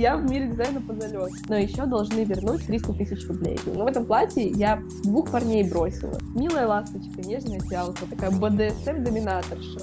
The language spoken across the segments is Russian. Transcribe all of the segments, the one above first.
я в мире дизайна по залету. Но еще должны вернуть 300 тысяч рублей. Но в этом платье я двух парней бросила. Милая ласточка, нежная фиалка, такая БДСМ-доминаторша.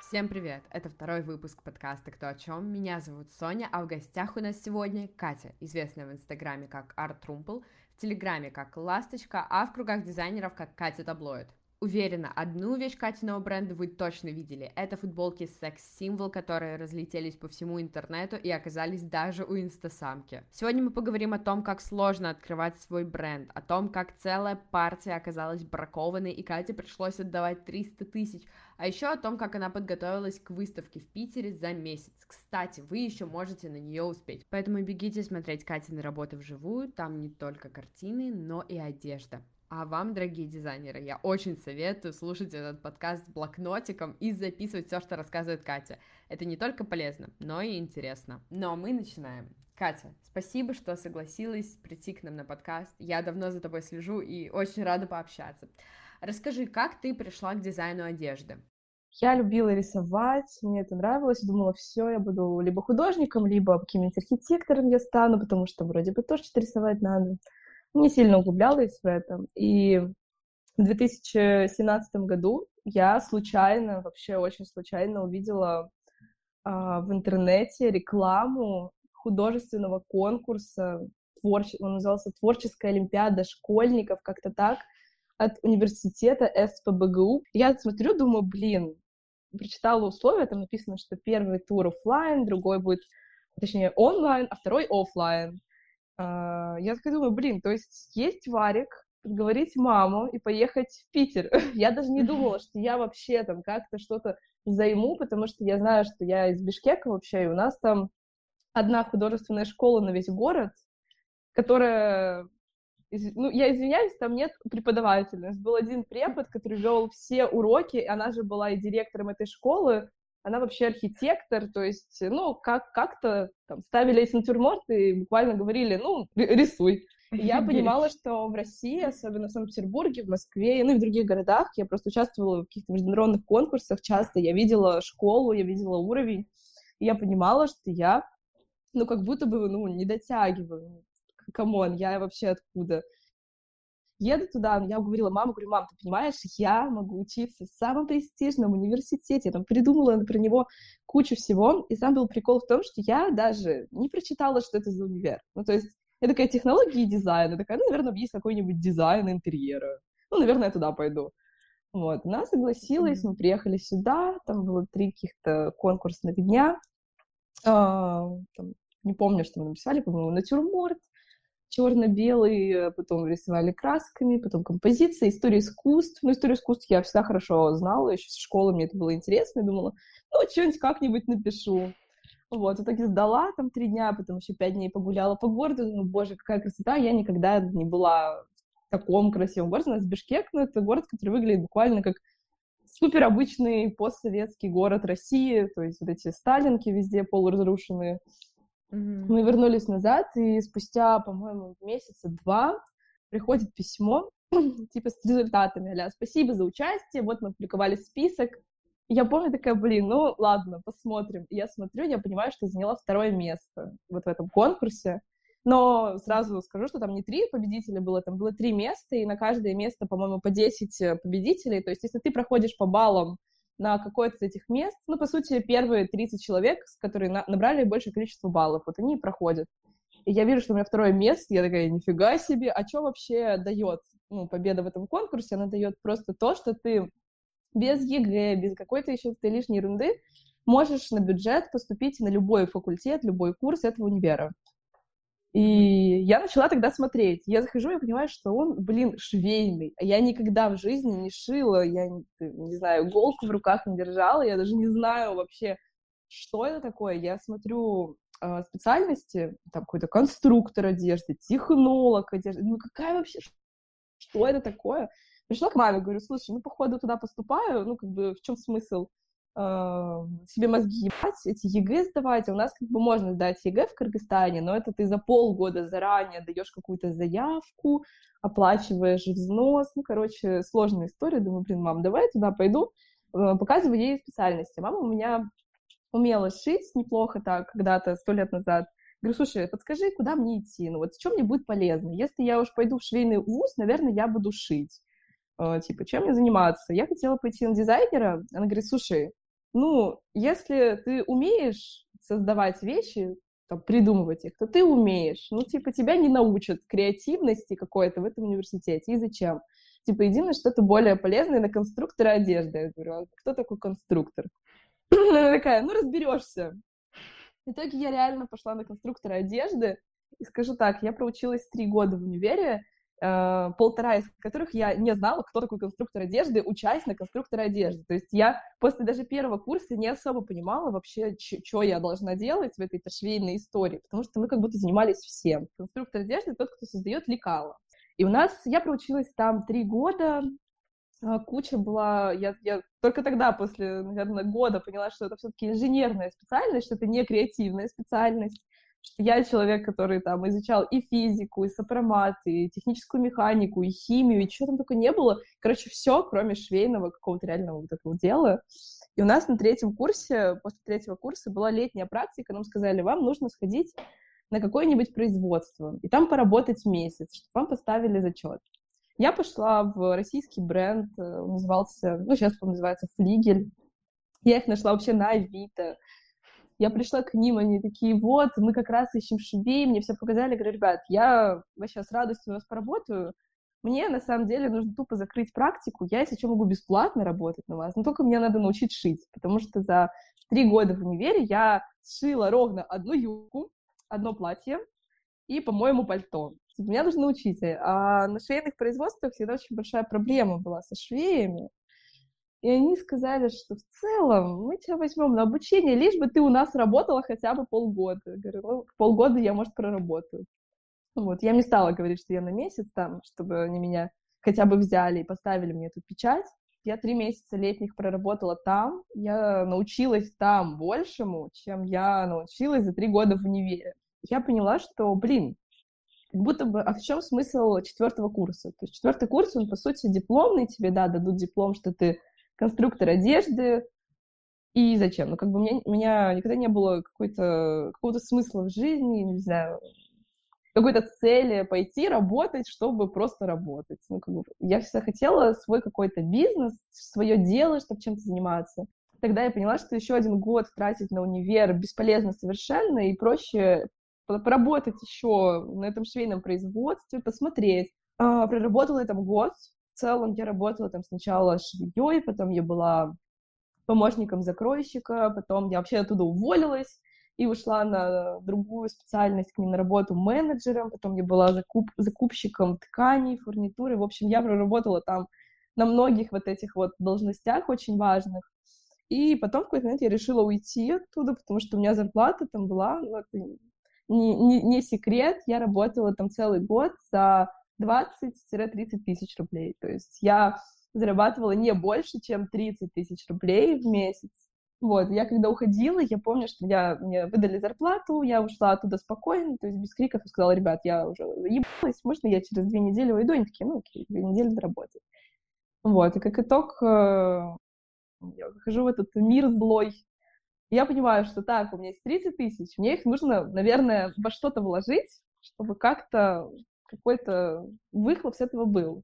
Всем привет! Это второй выпуск подкаста «Кто о чем?». Меня зовут Соня, а в гостях у нас сегодня Катя, известная в Инстаграме как Art Трумпл, в Телеграме как Ласточка, а в кругах дизайнеров как Катя Таблоид. Уверена, одну вещь Катиного бренда вы точно видели. Это футболки секс-символ, которые разлетелись по всему интернету и оказались даже у инстасамки. Сегодня мы поговорим о том, как сложно открывать свой бренд, о том, как целая партия оказалась бракованной и Кате пришлось отдавать 300 тысяч, а еще о том, как она подготовилась к выставке в Питере за месяц. Кстати, вы еще можете на нее успеть. Поэтому бегите смотреть Катины работы вживую, там не только картины, но и одежда. А вам, дорогие дизайнеры, я очень советую слушать этот подкаст с блокнотиком и записывать все, что рассказывает Катя. Это не только полезно, но и интересно. Но мы начинаем. Катя, спасибо, что согласилась прийти к нам на подкаст. Я давно за тобой слежу и очень рада пообщаться. Расскажи, как ты пришла к дизайну одежды? Я любила рисовать, мне это нравилось, думала, все, я буду либо художником, либо каким-нибудь архитектором я стану, потому что вроде бы тоже что-то рисовать надо не сильно углублялась в этом. И в 2017 году я случайно, вообще очень случайно увидела а, в интернете рекламу художественного конкурса, творче... он назывался «Творческая олимпиада школьников», как-то так, от университета СПБГУ. Я смотрю, думаю, блин, прочитала условия, там написано, что первый тур офлайн, другой будет, точнее, онлайн, а второй офлайн. А, я такая думаю, блин, то есть есть варик, подговорить маму и поехать в Питер. я даже не думала, что я вообще там как-то что-то займу, потому что я знаю, что я из Бишкека вообще, и у нас там одна художественная школа на весь город, которая ну, я извиняюсь, там нет преподавателя. У нас был один препод, который вел все уроки, она же была и директором этой школы, она вообще архитектор, то есть, ну, как, как-то там ставили эти натюрморты и буквально говорили, ну, рисуй. Я понимала, что в России, особенно в Санкт-Петербурге, в Москве, ну и в других городах, я просто участвовала в каких-то международных конкурсах часто, я видела школу, я видела уровень, и я понимала, что я, ну, как будто бы, ну, не дотягиваю. Come on, я вообще откуда? Еду туда, я говорила, мама, говорю, мам, ты понимаешь, я могу учиться в самом престижном университете, я там придумала про него кучу всего, и сам был прикол в том, что я даже не прочитала, что это за универ. Ну, то есть, я такая, технологии дизайна, такая, ну, наверное, есть какой-нибудь дизайн интерьера. Ну, наверное, я туда пойду. Вот, она согласилась, мы приехали сюда, там было три каких-то конкурсных дня, а, там, не помню, что мы написали, по-моему, натюрморт, черно-белый, э, потом рисовали красками, потом композиция, история искусств. Ну, историю искусств я всегда хорошо знала, еще с школы мне это было интересно, я думала, ну, что-нибудь как-нибудь напишу. Вот, в итоге сдала там три дня, потом еще пять дней погуляла по городу, думаю, боже, какая красота, я никогда не была в таком красивом городе. У нас Бишкек, ну, это город, который выглядит буквально как супер обычный постсоветский город России, то есть вот эти сталинки везде полуразрушенные, Мы вернулись назад, и спустя, по-моему, месяца два приходит письмо, типа с результатами, аля, спасибо за участие, вот мы публиковали список. Я помню такая, блин, ну ладно, посмотрим. И я смотрю, я понимаю, что заняла второе место вот в этом конкурсе. Но сразу скажу, что там не три победителя было, там было три места, и на каждое место, по-моему, по 10 э, победителей. То есть, если ты проходишь по баллам на какое-то из этих мест. Ну, по сути, первые 30 человек, которые на набрали большее количество баллов, вот они и проходят. И я вижу, что у меня второе место, я такая, нифига себе, а что вообще дает ну, победа в этом конкурсе? Она дает просто то, что ты без ЕГЭ, без какой-то еще лишней ерунды можешь на бюджет поступить на любой факультет, любой курс этого универа. И я начала тогда смотреть. Я захожу и понимаю, что он, блин, швейный. Я никогда в жизни не шила, я не знаю, иголку в руках не держала, я даже не знаю вообще, что это такое. Я смотрю э, специальности, там какой-то конструктор одежды, технолог одежды. Ну какая вообще, что это такое? Пришла к маме, говорю, слушай, ну, походу, туда поступаю, ну, как бы, в чем смысл? Э, себе мозги ебать, эти ЕГЭ сдавать. А у нас как бы можно сдать ЕГЭ в Кыргызстане, но это ты за полгода заранее даешь какую-то заявку, оплачиваешь взнос. Ну, короче, сложная история. Думаю, блин, мам, давай я туда пойду, э, показываю ей специальности. Мама у меня умела шить неплохо так когда-то, сто лет назад. Говорю, слушай, подскажи, куда мне идти? Ну вот чем мне будет полезно? Если я уж пойду в швейный вуз, наверное, я буду шить. Э, типа, чем мне заниматься? Я хотела пойти на дизайнера. Она говорит, слушай, ну, если ты умеешь создавать вещи, там, придумывать их, то ты умеешь. Ну, типа, тебя не научат креативности какой-то в этом университете. И зачем? Типа, иди на что-то более полезное, на конструктора одежды. Я говорю, а кто такой конструктор? Она такая, ну, разберешься. В итоге я реально пошла на конструктора одежды. И скажу так, я проучилась три года в универе, полтора из которых я не знала, кто такой конструктор одежды, учась на конструктора одежды. То есть я после даже первого курса не особо понимала вообще, что я должна делать в этой швейной истории, потому что мы как будто занимались всем. Конструктор одежды — тот, кто создает лекала. И у нас, я проучилась там три года, а, куча была, я, я только тогда, после, наверное, года поняла, что это все-таки инженерная специальность, что это не креативная специальность, что я человек, который там изучал и физику, и сопромат, и техническую механику, и химию, и чего там только не было. Короче, все, кроме швейного какого-то реального вот этого дела. И у нас на третьем курсе, после третьего курса была летняя практика, нам сказали, вам нужно сходить на какое-нибудь производство, и там поработать месяц, чтобы вам поставили зачет. Я пошла в российский бренд, э, назывался, ну, сейчас он называется Флигель. Я их нашла вообще на Авито. Я пришла к ним, они такие, вот, мы как раз ищем швей, мне все показали, говорю, ребят, я вообще с радостью у вас поработаю, мне, на самом деле, нужно тупо закрыть практику, я, если что, могу бесплатно работать на вас, но только мне надо научить шить, потому что за три года в универе я сшила ровно одну юбку, одно платье и, по-моему, пальто. Меня нужно научить. А на швейных производствах всегда очень большая проблема была со швеями. И они сказали, что в целом мы тебя возьмем на обучение, лишь бы ты у нас работала хотя бы полгода. Я говорю, ну, полгода я, может, проработаю. Вот, я не стала говорить, что я на месяц там, чтобы они меня хотя бы взяли и поставили мне эту печать. Я три месяца летних проработала там. Я научилась там большему, чем я научилась за три года в универе. Я поняла, что, блин, как будто бы, а в чем смысл четвертого курса? То есть четвертый курс, он, по сути, дипломный, тебе, да, дадут диплом, что ты конструктор одежды, и зачем? Ну, как бы мне, у меня никогда не было какой-то, какого-то смысла в жизни, не знаю, какой-то цели пойти работать, чтобы просто работать. Ну, как бы, я всегда хотела свой какой-то бизнес, свое дело, чтобы чем-то заниматься. Тогда я поняла, что еще один год тратить на универ бесполезно совершенно, и проще поработать еще на этом швейном производстве, посмотреть. А, проработала я там год. Целом я работала там сначала швеей, потом я была помощником закройщика, потом я вообще оттуда уволилась и ушла на другую специальность к ним на работу менеджером, потом я была закуп, закупщиком тканей, фурнитуры. В общем, я проработала там на многих вот этих вот должностях очень важных. И потом в какой-то момент я решила уйти оттуда, потому что у меня зарплата там была, ну, это не, не, не секрет, я работала там целый год за 20-30 тысяч рублей. То есть я зарабатывала не больше, чем 30 тысяч рублей в месяц. Вот, я когда уходила, я помню, что я, мне выдали зарплату, я ушла оттуда спокойно, то есть без криков, и сказала, ребят, я уже ебалась, можно я через две недели уйду? Они такие, ну окей, две недели доработать. Вот, и как итог, э, я выхожу в этот мир злой, я понимаю, что так, у меня есть 30 тысяч, мне их нужно, наверное, во что-то вложить, чтобы как-то какой-то выхлоп с этого был.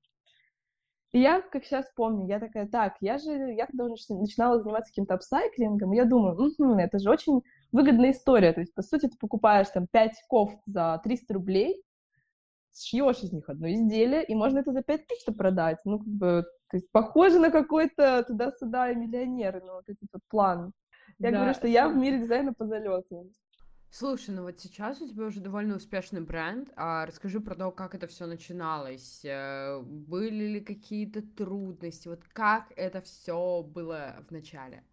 И я, как сейчас помню, я такая, так, я же, я когда начинала заниматься каким-то апсайклингом, я думаю, угу, это же очень выгодная история. То есть, по сути, ты покупаешь там 5 кофт за 300 рублей, сшьешь из них одно изделие, и можно это за 5 тысяч продать. Ну, как бы, то есть, похоже на какой-то туда-сюда миллионер, ну, вот этот вот план. Я да. говорю, что я в мире дизайна по залету. Слушай, ну вот сейчас у тебя уже довольно успешный бренд. А расскажи про то, как это все начиналось. Э, были ли какие-то трудности? Вот как это все было в начале?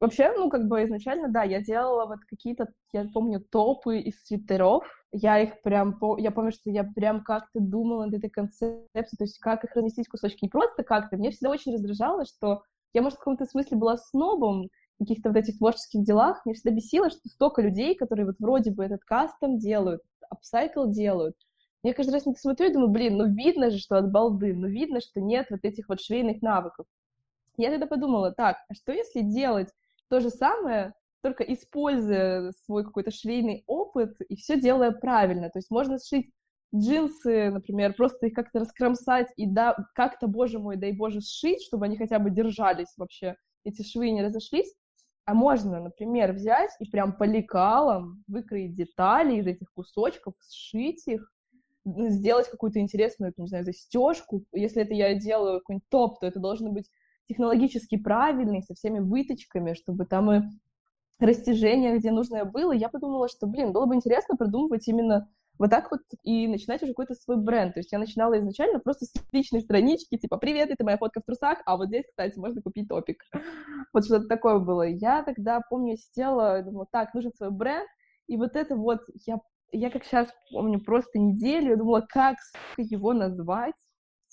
Вообще, ну, как бы изначально, да, я делала вот какие-то, я помню, топы из свитеров. Я их прям, я помню, что я прям как-то думала над этой концепцией, то есть как их разместить кусочки. Не просто как-то. Мне всегда очень раздражало, что я, может, в каком-то смысле была снобом, каких-то вот этих творческих делах, мне всегда бесило, что столько людей, которые вот вроде бы этот кастом делают, апсайкл делают. Я каждый раз на это смотрю и думаю, блин, ну видно же, что от балды, ну видно, что нет вот этих вот швейных навыков. Я тогда подумала, так, а что если делать то же самое, только используя свой какой-то швейный опыт и все делая правильно. То есть можно сшить джинсы, например, просто их как-то раскромсать и да, как-то, боже мой, дай боже, сшить, чтобы они хотя бы держались вообще, эти швы не разошлись. А можно, например, взять и прям по лекалам выкроить детали из этих кусочков, сшить их, сделать какую-то интересную, не знаю, застежку. Если это я делаю какой-нибудь топ, то это должен быть технологически правильный, со всеми выточками, чтобы там и растяжение, где нужное было. Я подумала, что, блин, было бы интересно продумывать именно вот так вот и начинать уже какой-то свой бренд. То есть я начинала изначально просто с личной странички, типа, привет, это моя фотка в трусах, а вот здесь, кстати, можно купить топик. Вот что-то такое было. Я тогда, помню, сидела, думала, так, нужен свой бренд, и вот это вот, я, я как сейчас помню, просто неделю, я думала, как, его назвать.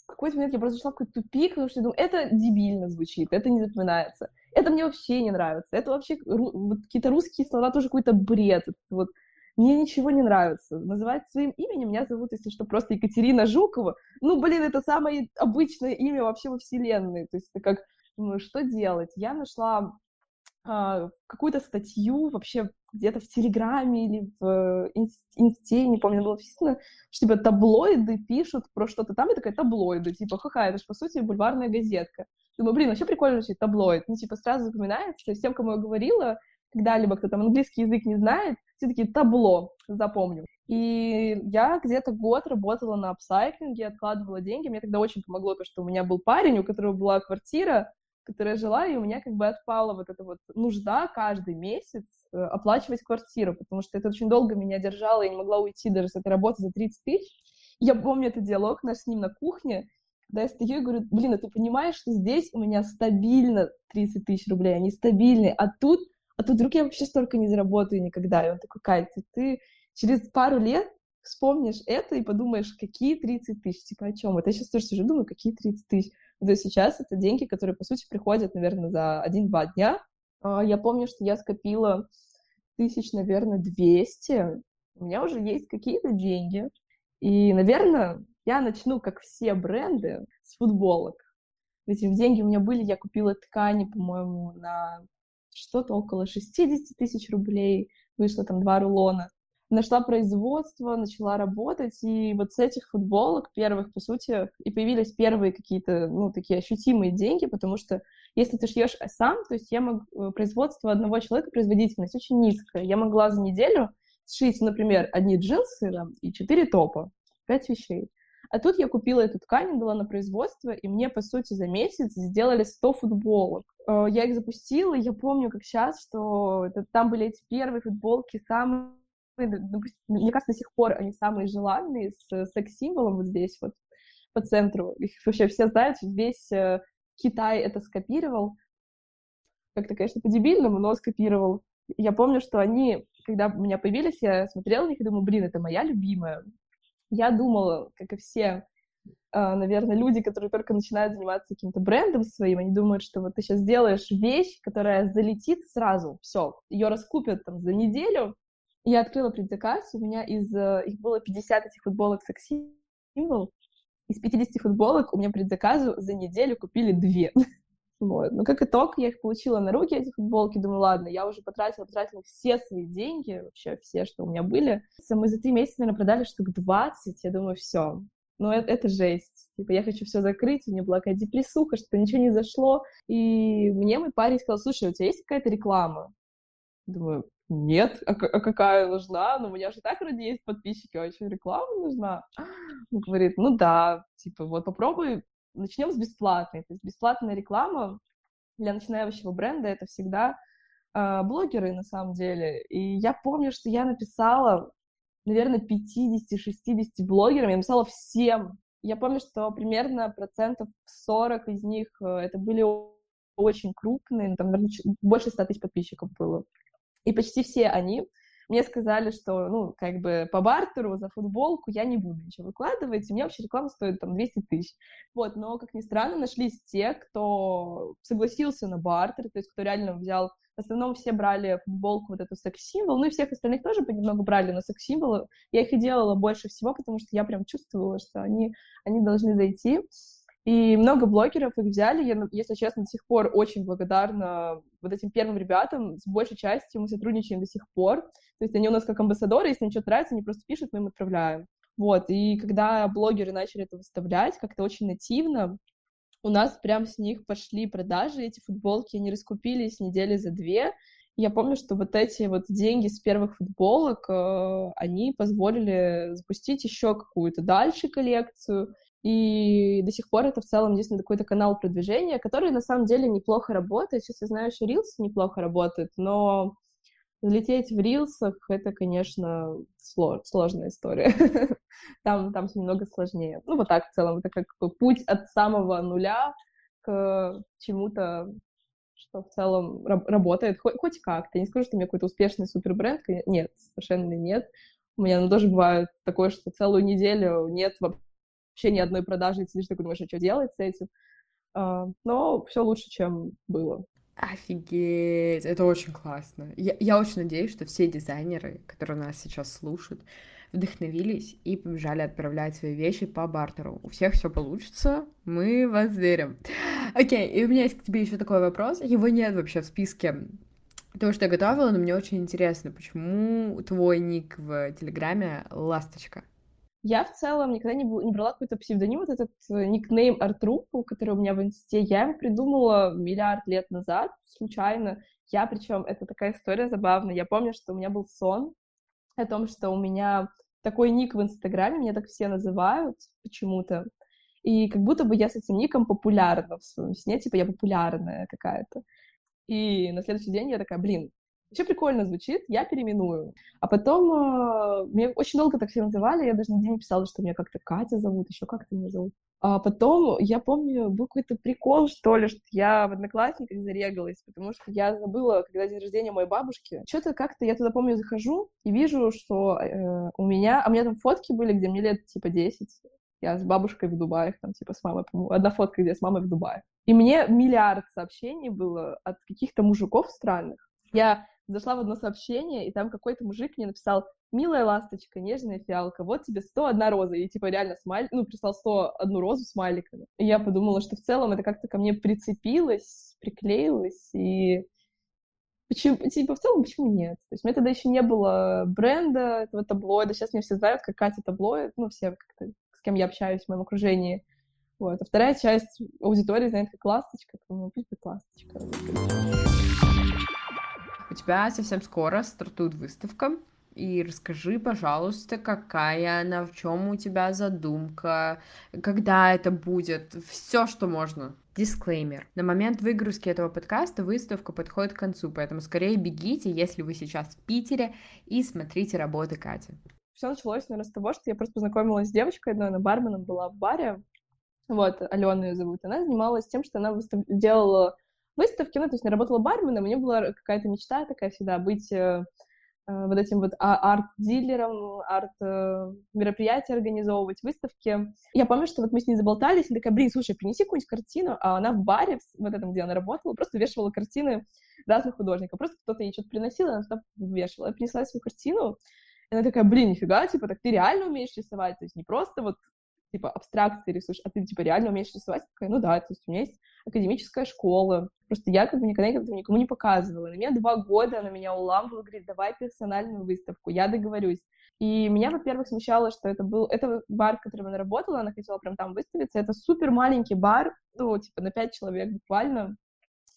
В какой-то момент я просто зашла в какой-то тупик, потому что я думаю, это дебильно звучит, это не запоминается. Это мне вообще не нравится. Это вообще вот какие-то русские слова тоже какой-то бред. Вот мне ничего не нравится. Называть своим именем меня зовут, если что, просто Екатерина Жукова. Ну, блин, это самое обычное имя вообще во вселенной. То есть это как, думаю, что делать? Я нашла а, какую-то статью вообще где-то в Телеграме или в Инсте, не помню, было написано, что типа таблоиды пишут про что-то там, и такая таблоиды, типа, ха-ха, это же, по сути, бульварная газетка. Думаю, блин, вообще прикольно звучит таблоид. Ну, типа, сразу запоминается, всем, кому я говорила, когда-либо, кто там английский язык не знает, все таки табло, запомню. И я где-то год работала на апсайклинге, откладывала деньги. Мне тогда очень помогло то, что у меня был парень, у которого была квартира, которая жила, и у меня как бы отпала вот эта вот нужда каждый месяц э, оплачивать квартиру, потому что это очень долго меня держало, я не могла уйти даже с этой работы за 30 тысяч. Я помню этот диалог наш с ним на кухне, когда я стою и говорю, блин, а ты понимаешь, что здесь у меня стабильно 30 тысяч рублей, они стабильные, а тут а тут вдруг я вообще столько не заработаю никогда. И он такой, Кать, ты через пару лет вспомнишь это и подумаешь, какие 30 тысяч, типа о чем? Это я сейчас тоже сижу, думаю, какие 30 тысяч. То есть сейчас это деньги, которые, по сути, приходят, наверное, за один-два дня. А, я помню, что я скопила тысяч, наверное, 200. У меня уже есть какие-то деньги. И, наверное, я начну, как все бренды, с футболок. Эти деньги у меня были, я купила ткани, по-моему, на что-то около 60 тысяч рублей, вышло там два рулона. Нашла производство, начала работать, и вот с этих футболок первых, по сути, и появились первые какие-то, ну, такие ощутимые деньги, потому что если ты шьешь сам, то есть я мог, э, производство одного человека, производительность очень низкая. Я могла за неделю сшить, например, одни джинсы там, и четыре топа, пять вещей. А тут я купила эту ткань, дала на производство, и мне, по сути, за месяц сделали 100 футболок. Э, я их запустила, и я помню, как сейчас, что это, там были эти первые футболки, самые, мне кажется, до сих пор они самые желанные, с секс-символом вот здесь вот по центру. Их вообще все знают, весь э, Китай это скопировал. Как-то, конечно, по-дебильному, но скопировал. Я помню, что они, когда у меня появились, я смотрела на них и думаю, блин, это моя любимая. Я думала, как и все, наверное, люди, которые только начинают заниматься каким-то брендом своим, они думают, что вот ты сейчас сделаешь вещь, которая залетит сразу, все, ее раскупят там за неделю. Я открыла предзаказ, у меня из э, их было 50 этих футболок секси символ, из 50 футболок у меня предзаказу за неделю купили две. Вот. Но как итог, я их получила на руки, эти футболки. Думаю, ладно, я уже потратила, потратила все свои деньги, вообще все, что у меня были. Мы за три месяца, наверное, продали штук 20. Я думаю, все. Ну, это, это жесть. Типа, я хочу все закрыть, у меня была какая-то депрессуха, что ничего не зашло. И мне мой парень сказал, слушай, у тебя есть какая-то реклама? Думаю, нет, а, а какая нужна? Ну, у меня же так вроде есть подписчики, а еще реклама нужна. Он говорит, ну да, типа, вот попробуй начнем с бесплатной. То есть бесплатная реклама для начинающего бренда это всегда э, блогеры на самом деле. И я помню, что я написала, наверное, 50-60 блогерам, я написала всем. Я помню, что примерно процентов 40 из них э, это были очень крупные, там, наверное, больше 100 тысяч подписчиков было. И почти все они мне сказали, что, ну, как бы по бартеру за футболку я не буду ничего выкладывать, и мне вообще реклама стоит там 200 тысяч. Вот, но, как ни странно, нашлись те, кто согласился на бартер, то есть кто реально взял в основном все брали футболку, вот эту секс-символ, ну и всех остальных тоже понемногу брали, но секс-символы я их и делала больше всего, потому что я прям чувствовала, что они, они должны зайти. И много блогеров их взяли. Я, если честно, до сих пор очень благодарна вот этим первым ребятам. С большей частью мы сотрудничаем до сих пор. То есть они у нас как амбассадоры, если им что-то нравится, они просто пишут, мы им отправляем. Вот, и когда блогеры начали это выставлять как-то очень нативно, у нас прям с них пошли продажи, эти футболки, они раскупились недели за две. Я помню, что вот эти вот деньги с первых футболок, э, они позволили запустить еще какую-то дальше коллекцию, и до сих пор это в целом действительно какой-то канал продвижения, который на самом деле неплохо работает. Сейчас я знаю, что Reels неплохо работает, но Залететь в рилсах — это, конечно, слож, сложная история. там, там все немного сложнее. Ну, вот так в целом. Это как путь от самого нуля к чему-то, что в целом работает хоть, хоть как-то. Я не скажу, что у меня какой-то успешный супербренд. Нет, совершенно нет. У меня ну, тоже бывает такое, что целую неделю нет вообще ни одной продажи, и сидишь такой, думаешь, а что делать с этим? Uh, но все лучше, чем было. Офигеть, это очень классно. Я, я очень надеюсь, что все дизайнеры, которые нас сейчас слушают, вдохновились и побежали отправлять свои вещи по бартеру. У всех все получится, мы вас верим. Окей, и у меня есть к тебе еще такой вопрос. Его нет вообще в списке того, что я готовила, но мне очень интересно, почему твой ник в Телеграме «Ласточка»? Я в целом никогда не, не брала какой-то псевдоним, вот этот э, никнейм Артрупл, который у меня в инсте, я его придумала миллиард лет назад, случайно. Я, причем, это такая история забавная. Я помню, что у меня был сон о том, что у меня такой ник в Инстаграме, меня так все называют почему-то. И как будто бы я с этим ником популярна в своем сне, типа я популярная какая-то. И на следующий день я такая, блин, все прикольно звучит, я переименую. А потом э, мне очень долго так все называли, я даже нигде не писала, что меня как-то Катя зовут, еще как-то меня зовут. А потом, я помню, был какой-то прикол, что ли, что я в Одноклассниках зарегалась, потому что я забыла, когда день рождения моей бабушки. Что-то как-то я туда, помню, захожу и вижу, что э, у меня... А у меня там фотки были, где мне лет, типа, 10. Я с бабушкой в Дубае, там, типа, с мамой, по одна фотка, где я с мамой в Дубае. И мне миллиард сообщений было от каких-то мужиков странных. Я зашла в одно сообщение, и там какой-то мужик мне написал «Милая ласточка, нежная фиалка, вот тебе 101 роза». И типа реально смайль, ну, прислал 101 розу смайликами. И я подумала, что в целом это как-то ко мне прицепилось, приклеилось, и Почему, типа, в целом, почему нет? То есть у меня тогда еще не было бренда этого таблоида. Сейчас меня все знают как Катя таблоид. Ну, все как-то, с кем я общаюсь в моем окружении. Вот. А вторая часть аудитории знает как ласточка. Поэтому пусть будет ласточка. У тебя совсем скоро стартует выставка. И расскажи, пожалуйста, какая она, в чем у тебя задумка, когда это будет, все, что можно. Дисклеймер. На момент выгрузки этого подкаста выставка подходит к концу, поэтому скорее бегите, если вы сейчас в Питере, и смотрите работы Кати. Все началось, наверное, с того, что я просто познакомилась с девочкой одной, она барменом была в баре, вот, Алена ее зовут, она занималась тем, что она выстав... делала выставки, ну, то есть я работала барменом, у меня была какая-то мечта такая всегда быть э, э вот этим вот а, арт-дилером, арт-мероприятия э, организовывать, выставки. Я помню, что вот мы с ней заболтались, и такая, блин, слушай, принеси какую-нибудь картину, а она в баре, вот этом, где она работала, просто вешала картины разных художников. Просто кто-то ей что-то приносил, она туда вешала. Я принесла свою картину, и она такая, блин, нифига, типа, так ты реально умеешь рисовать, то есть не просто вот типа, абстракции рисуешь, а ты, типа, реально умеешь рисовать? Такая, ну да, то есть у меня есть академическая школа. Просто я как бы никогда этого никому не показывала. На меня два года она меня уламывала, говорит, давай персональную выставку, я договорюсь. И меня, во-первых, смущало, что это был... Это бар, в котором она работала, она хотела прям там выставиться. Это супер маленький бар, ну, типа, на пять человек буквально,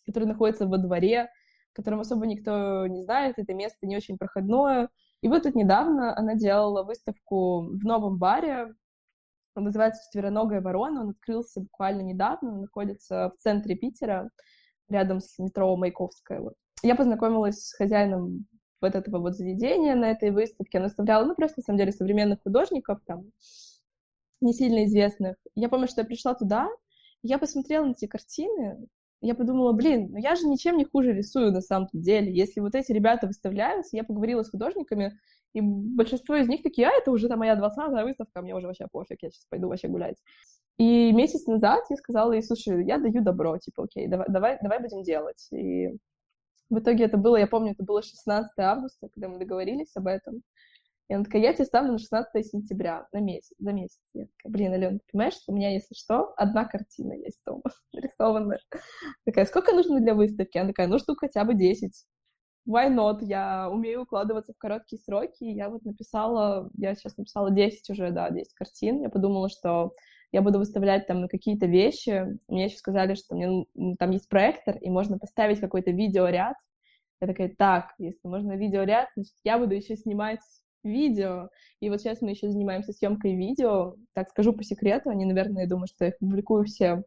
который находится во дворе, которым особо никто не знает, это место не очень проходное. И вот тут недавно она делала выставку в новом баре, он называется «Четвероногая ворона», он открылся буквально недавно, он находится в центре Питера, рядом с метро Маяковская. Вот. Я познакомилась с хозяином вот этого вот заведения на этой выставке. Она выставляла, ну, просто, на самом деле, современных художников, там, не сильно известных. Я помню, что я пришла туда, я посмотрела на эти картины, я подумала, блин, ну я же ничем не хуже рисую на самом деле. Если вот эти ребята выставляются, я поговорила с художниками, и большинство из них такие, а, это уже там моя 20 выставка, мне уже вообще пофиг, я сейчас пойду вообще гулять. И месяц назад я сказала ей, слушай, я даю добро, типа, окей, давай, давай, давай будем делать. И в итоге это было, я помню, это было 16 августа, когда мы договорились об этом. И она такая, я тебе ставлю на 16 сентября, на месяц, за месяц. Я такая, блин, Алена, понимаешь, что у меня, если что, одна картина есть дома нарисованная. Такая, сколько нужно для выставки? Она такая, ну, штук хотя бы 10. Why not? Я умею укладываться в короткие сроки. Я вот написала, я сейчас написала 10 уже, да, 10 картин. Я подумала, что я буду выставлять там какие-то вещи. Мне еще сказали, что мне, там есть проектор, и можно поставить какой-то видеоряд. Я такая, так, если можно видеоряд, значит, я буду еще снимать видео. И вот сейчас мы еще занимаемся съемкой видео. Так скажу по секрету, они, наверное, я думаю, что я их публикую все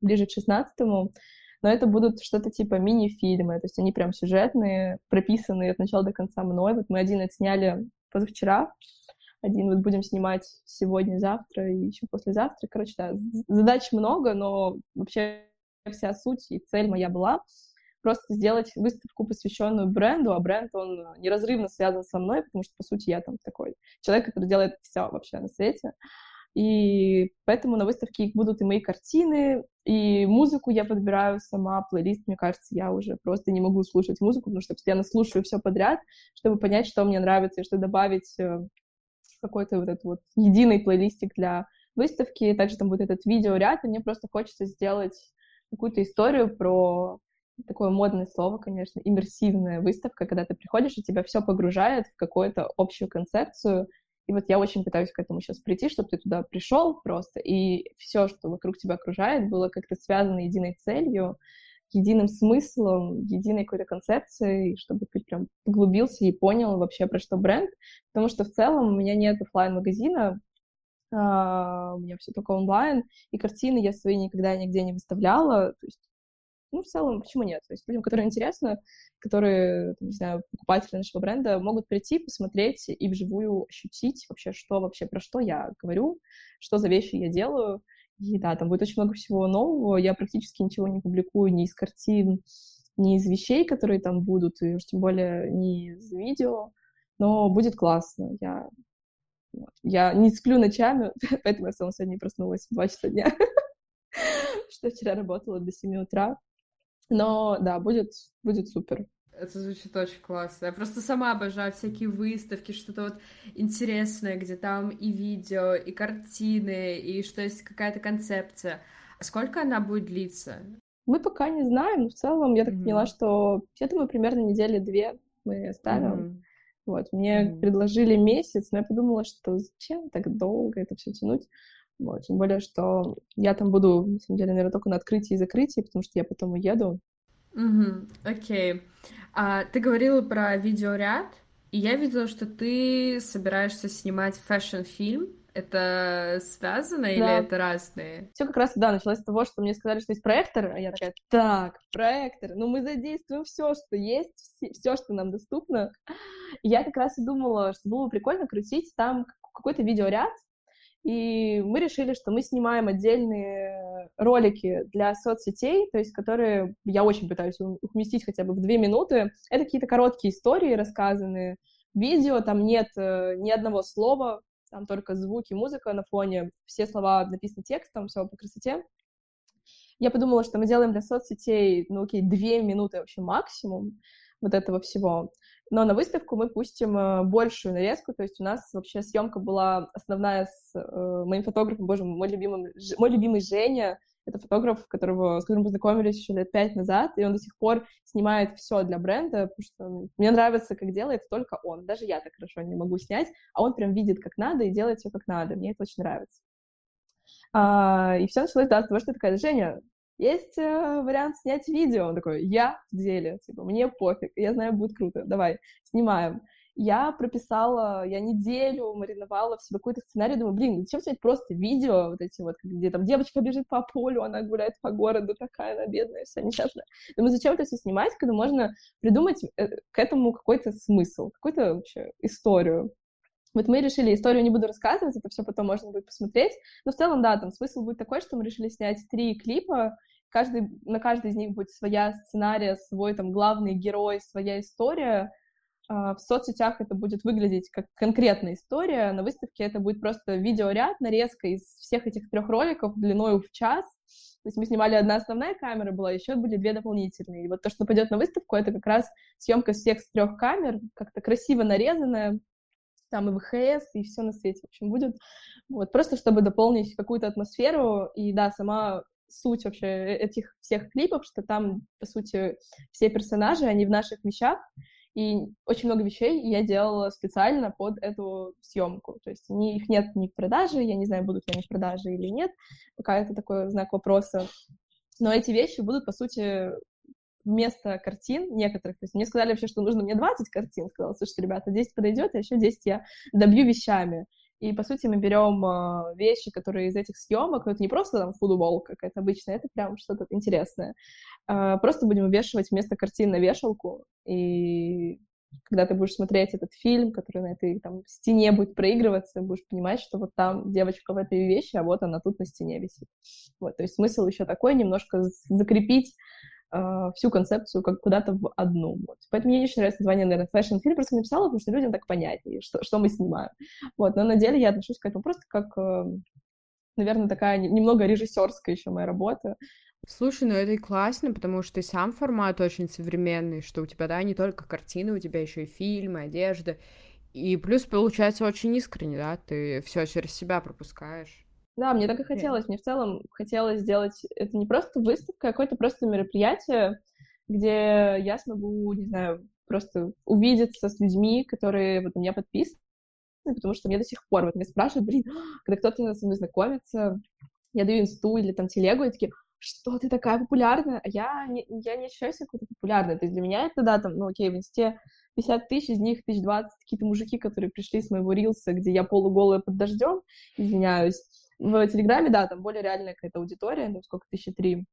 ближе к 16 но это будут что-то типа мини-фильмы, то есть они прям сюжетные, прописанные от начала до конца мной. Вот мы один отсняли позавчера, один вот будем снимать сегодня, завтра и еще послезавтра. Короче, да, задач много, но вообще вся суть и цель моя была просто сделать выставку, посвященную бренду, а бренд, он неразрывно связан со мной, потому что, по сути, я там такой человек, который делает все вообще на свете. И поэтому на выставке будут и мои картины, и музыку я подбираю сама, плейлист, мне кажется, я уже просто не могу слушать музыку, потому что постоянно слушаю все подряд, чтобы понять, что мне нравится, и что добавить э, какой-то вот этот вот единый плейлистик для выставки. Также там будет этот видеоряд, и мне просто хочется сделать какую-то историю про такое модное слово, конечно, иммерсивная выставка, когда ты приходишь, и тебя все погружает в какую-то общую концепцию. И вот я очень пытаюсь к этому сейчас прийти, чтобы ты туда пришел просто, и все, что вокруг тебя окружает, было как-то связано единой целью, единым смыслом, единой какой-то концепцией, чтобы ты прям поглубился и понял вообще, про что бренд. Потому что в целом у меня нет офлайн магазина а, у меня все только онлайн, и картины я свои никогда нигде не выставляла, то есть ну, в целом, почему нет? То есть людям, которые интересно, которые, не знаю, покупатели нашего бренда, могут прийти, посмотреть и вживую ощутить вообще, что вообще, про что я говорю, что за вещи я делаю. И да, там будет очень много всего нового. Я практически ничего не публикую ни из картин, ни из вещей, которые там будут, и уж тем более не из видео. Но будет классно. Я, я не сплю ночами, поэтому я сегодня проснулась в 2 часа дня, что вчера работала до 7 утра. Но да, будет, будет супер. Это звучит очень классно. Я просто сама обожаю всякие выставки, что-то вот интересное, где там и видео, и картины, и что есть какая-то концепция. А сколько она будет длиться? Мы пока не знаем, но в целом я так mm-hmm. поняла, что я думаю, примерно недели две мы оставим. Mm-hmm. Вот, мне mm-hmm. предложили месяц, но я подумала, что зачем так долго это все тянуть. Вот, тем более, что я там буду, на самом деле, наверное, только на открытии и закрытии, потому что я потом уеду. Угу, окей. А, ты говорила про видеоряд, и я видела, что ты собираешься снимать фэшн-фильм. Это связано да. или это разные? Все как раз, да, началось с того, что мне сказали, что есть проектор, а я такая, так, проектор, ну мы задействуем все, что есть, все, что нам доступно. И я как раз и думала, что было бы прикольно крутить там какой-то видеоряд, и мы решили, что мы снимаем отдельные ролики для соцсетей, то есть которые я очень пытаюсь уместить хотя бы в две минуты. Это какие-то короткие истории рассказанные, видео, там нет э, ни одного слова, там только звуки, музыка на фоне, все слова написаны текстом, все по красоте. Я подумала, что мы делаем для соцсетей, ну окей, две минуты вообще максимум вот этого всего. Но на выставку мы пустим э, большую нарезку, то есть у нас вообще съемка была основная с э, моим фотографом, боже мой, любимый, мой любимый Женя, это фотограф, которого, с которым познакомились еще лет пять назад, и он до сих пор снимает все для бренда, потому что мне нравится, как делает только он. Даже я так хорошо не могу снять, а он прям видит, как надо, и делает все как надо. Мне это очень нравится. А, и все началось, да, с того, что такая, Женя, есть э, вариант снять видео. Он такой, я в деле, типа, мне пофиг, я знаю, будет круто, давай, снимаем. Я прописала, я неделю мариновала в себе какой-то сценарий, думаю, блин, зачем снять просто видео, вот эти вот, где там девочка бежит по полю, она гуляет по городу, такая она бедная, вся несчастная. Думаю, зачем это все снимать, когда можно придумать э, к этому какой-то смысл, какую-то вообще историю. Вот мы решили, историю не буду рассказывать, это все потом можно будет посмотреть. Но в целом, да, там смысл будет такой, что мы решили снять три клипа, каждый, на каждый из них будет своя сценария, свой там главный герой, своя история. А, в соцсетях это будет выглядеть как конкретная история, на выставке это будет просто видеоряд, нарезка из всех этих трех роликов длиной в час. То есть мы снимали одна основная камера была, еще были две дополнительные. И вот то, что пойдет на выставку, это как раз съемка всех с трех камер, как-то красиво нарезанная, там и ВХС, и все на свете, в общем, будет. Вот, просто чтобы дополнить какую-то атмосферу, и да, сама суть вообще э, этих всех клипов, что там, по сути, все персонажи, они в наших вещах, и очень много вещей я делала специально под эту съемку. То есть они, их нет ни в продаже, я не знаю, будут ли они в продаже или нет, пока это такой знак вопроса. Но эти вещи будут, по сути, вместо картин некоторых. То есть мне сказали вообще, что нужно мне 20 картин. Сказала, слушайте, ребята, 10 подойдет, а еще 10 я добью вещами. И, по сути, мы берем э, вещи, которые из этих съемок, но это не просто там футболка какая-то обычная, это прям что-то интересное. Э, просто будем вывешивать вместо картин на вешалку, и когда ты будешь смотреть этот фильм, который на этой там стене будет проигрываться, будешь понимать, что вот там девочка в этой вещи, а вот она тут на стене висит. Вот, то есть смысл еще такой, немножко закрепить э, всю концепцию как куда-то в одну. Вот. Поэтому мне очень нравится название, наверное, fashion фильм, просто написала, потому что людям так понятнее, что, что мы снимаем. Вот, но на деле я отношусь к этому просто как, э, наверное, такая немного режиссерская еще моя работа. Слушай, ну это и классно, потому что и сам формат очень современный, что у тебя, да, не только картины, у тебя еще и фильмы, одежда. И плюс получается очень искренне, да, ты все через себя пропускаешь. Да, мне так и хотелось. Мне в целом хотелось сделать это не просто выставка, а какое-то просто мероприятие, где я смогу, не знаю, просто увидеться с людьми, которые вот на меня подписаны, потому что мне до сих пор вот меня спрашивают, блин, когда кто-то со мной знакомится, я даю инсту или там телегу, и такие, что ты такая популярная, а я не, я не ощущаю себя какой-то популярной. То есть для меня это, да, там, ну окей, в инсте 50 тысяч, из них тысяч двадцать какие-то мужики, которые пришли с моего рилса, где я полуголая под дождем, извиняюсь, в Телеграме, да, там более реальная какая-то аудитория, ну, сколько, тысячи три.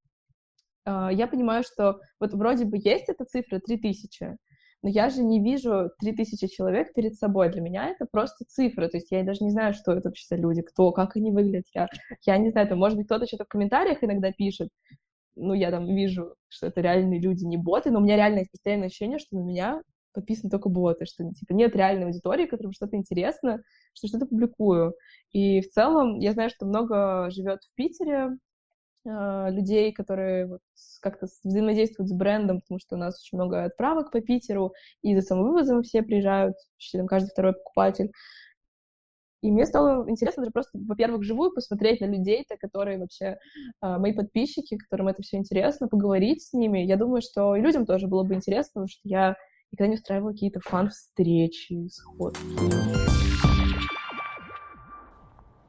А, я понимаю, что вот вроде бы есть эта цифра, три тысячи, но я же не вижу три тысячи человек перед собой. Для меня это просто цифры, то есть я даже не знаю, что это вообще за люди, кто, как они выглядят. Я, я не знаю, там, может быть, кто-то что-то в комментариях иногда пишет, ну, я там вижу, что это реальные люди, не боты, но у меня реально есть постоянное ощущение, что на меня подписаны только боты, что, типа, нет реальной аудитории, которым что-то интересно, что что-то публикую. И в целом я знаю, что много живет в Питере э, людей, которые вот как-то взаимодействуют с брендом, потому что у нас очень много отправок по Питеру, и за самовывозом все приезжают, почти там каждый второй покупатель. И мне стало интересно даже просто, во-первых, живую посмотреть на людей-то, которые вообще э, мои подписчики, которым это все интересно, поговорить с ними. Я думаю, что и людям тоже было бы интересно, потому что я никогда не устраивала какие-то фан-встречи, сходки.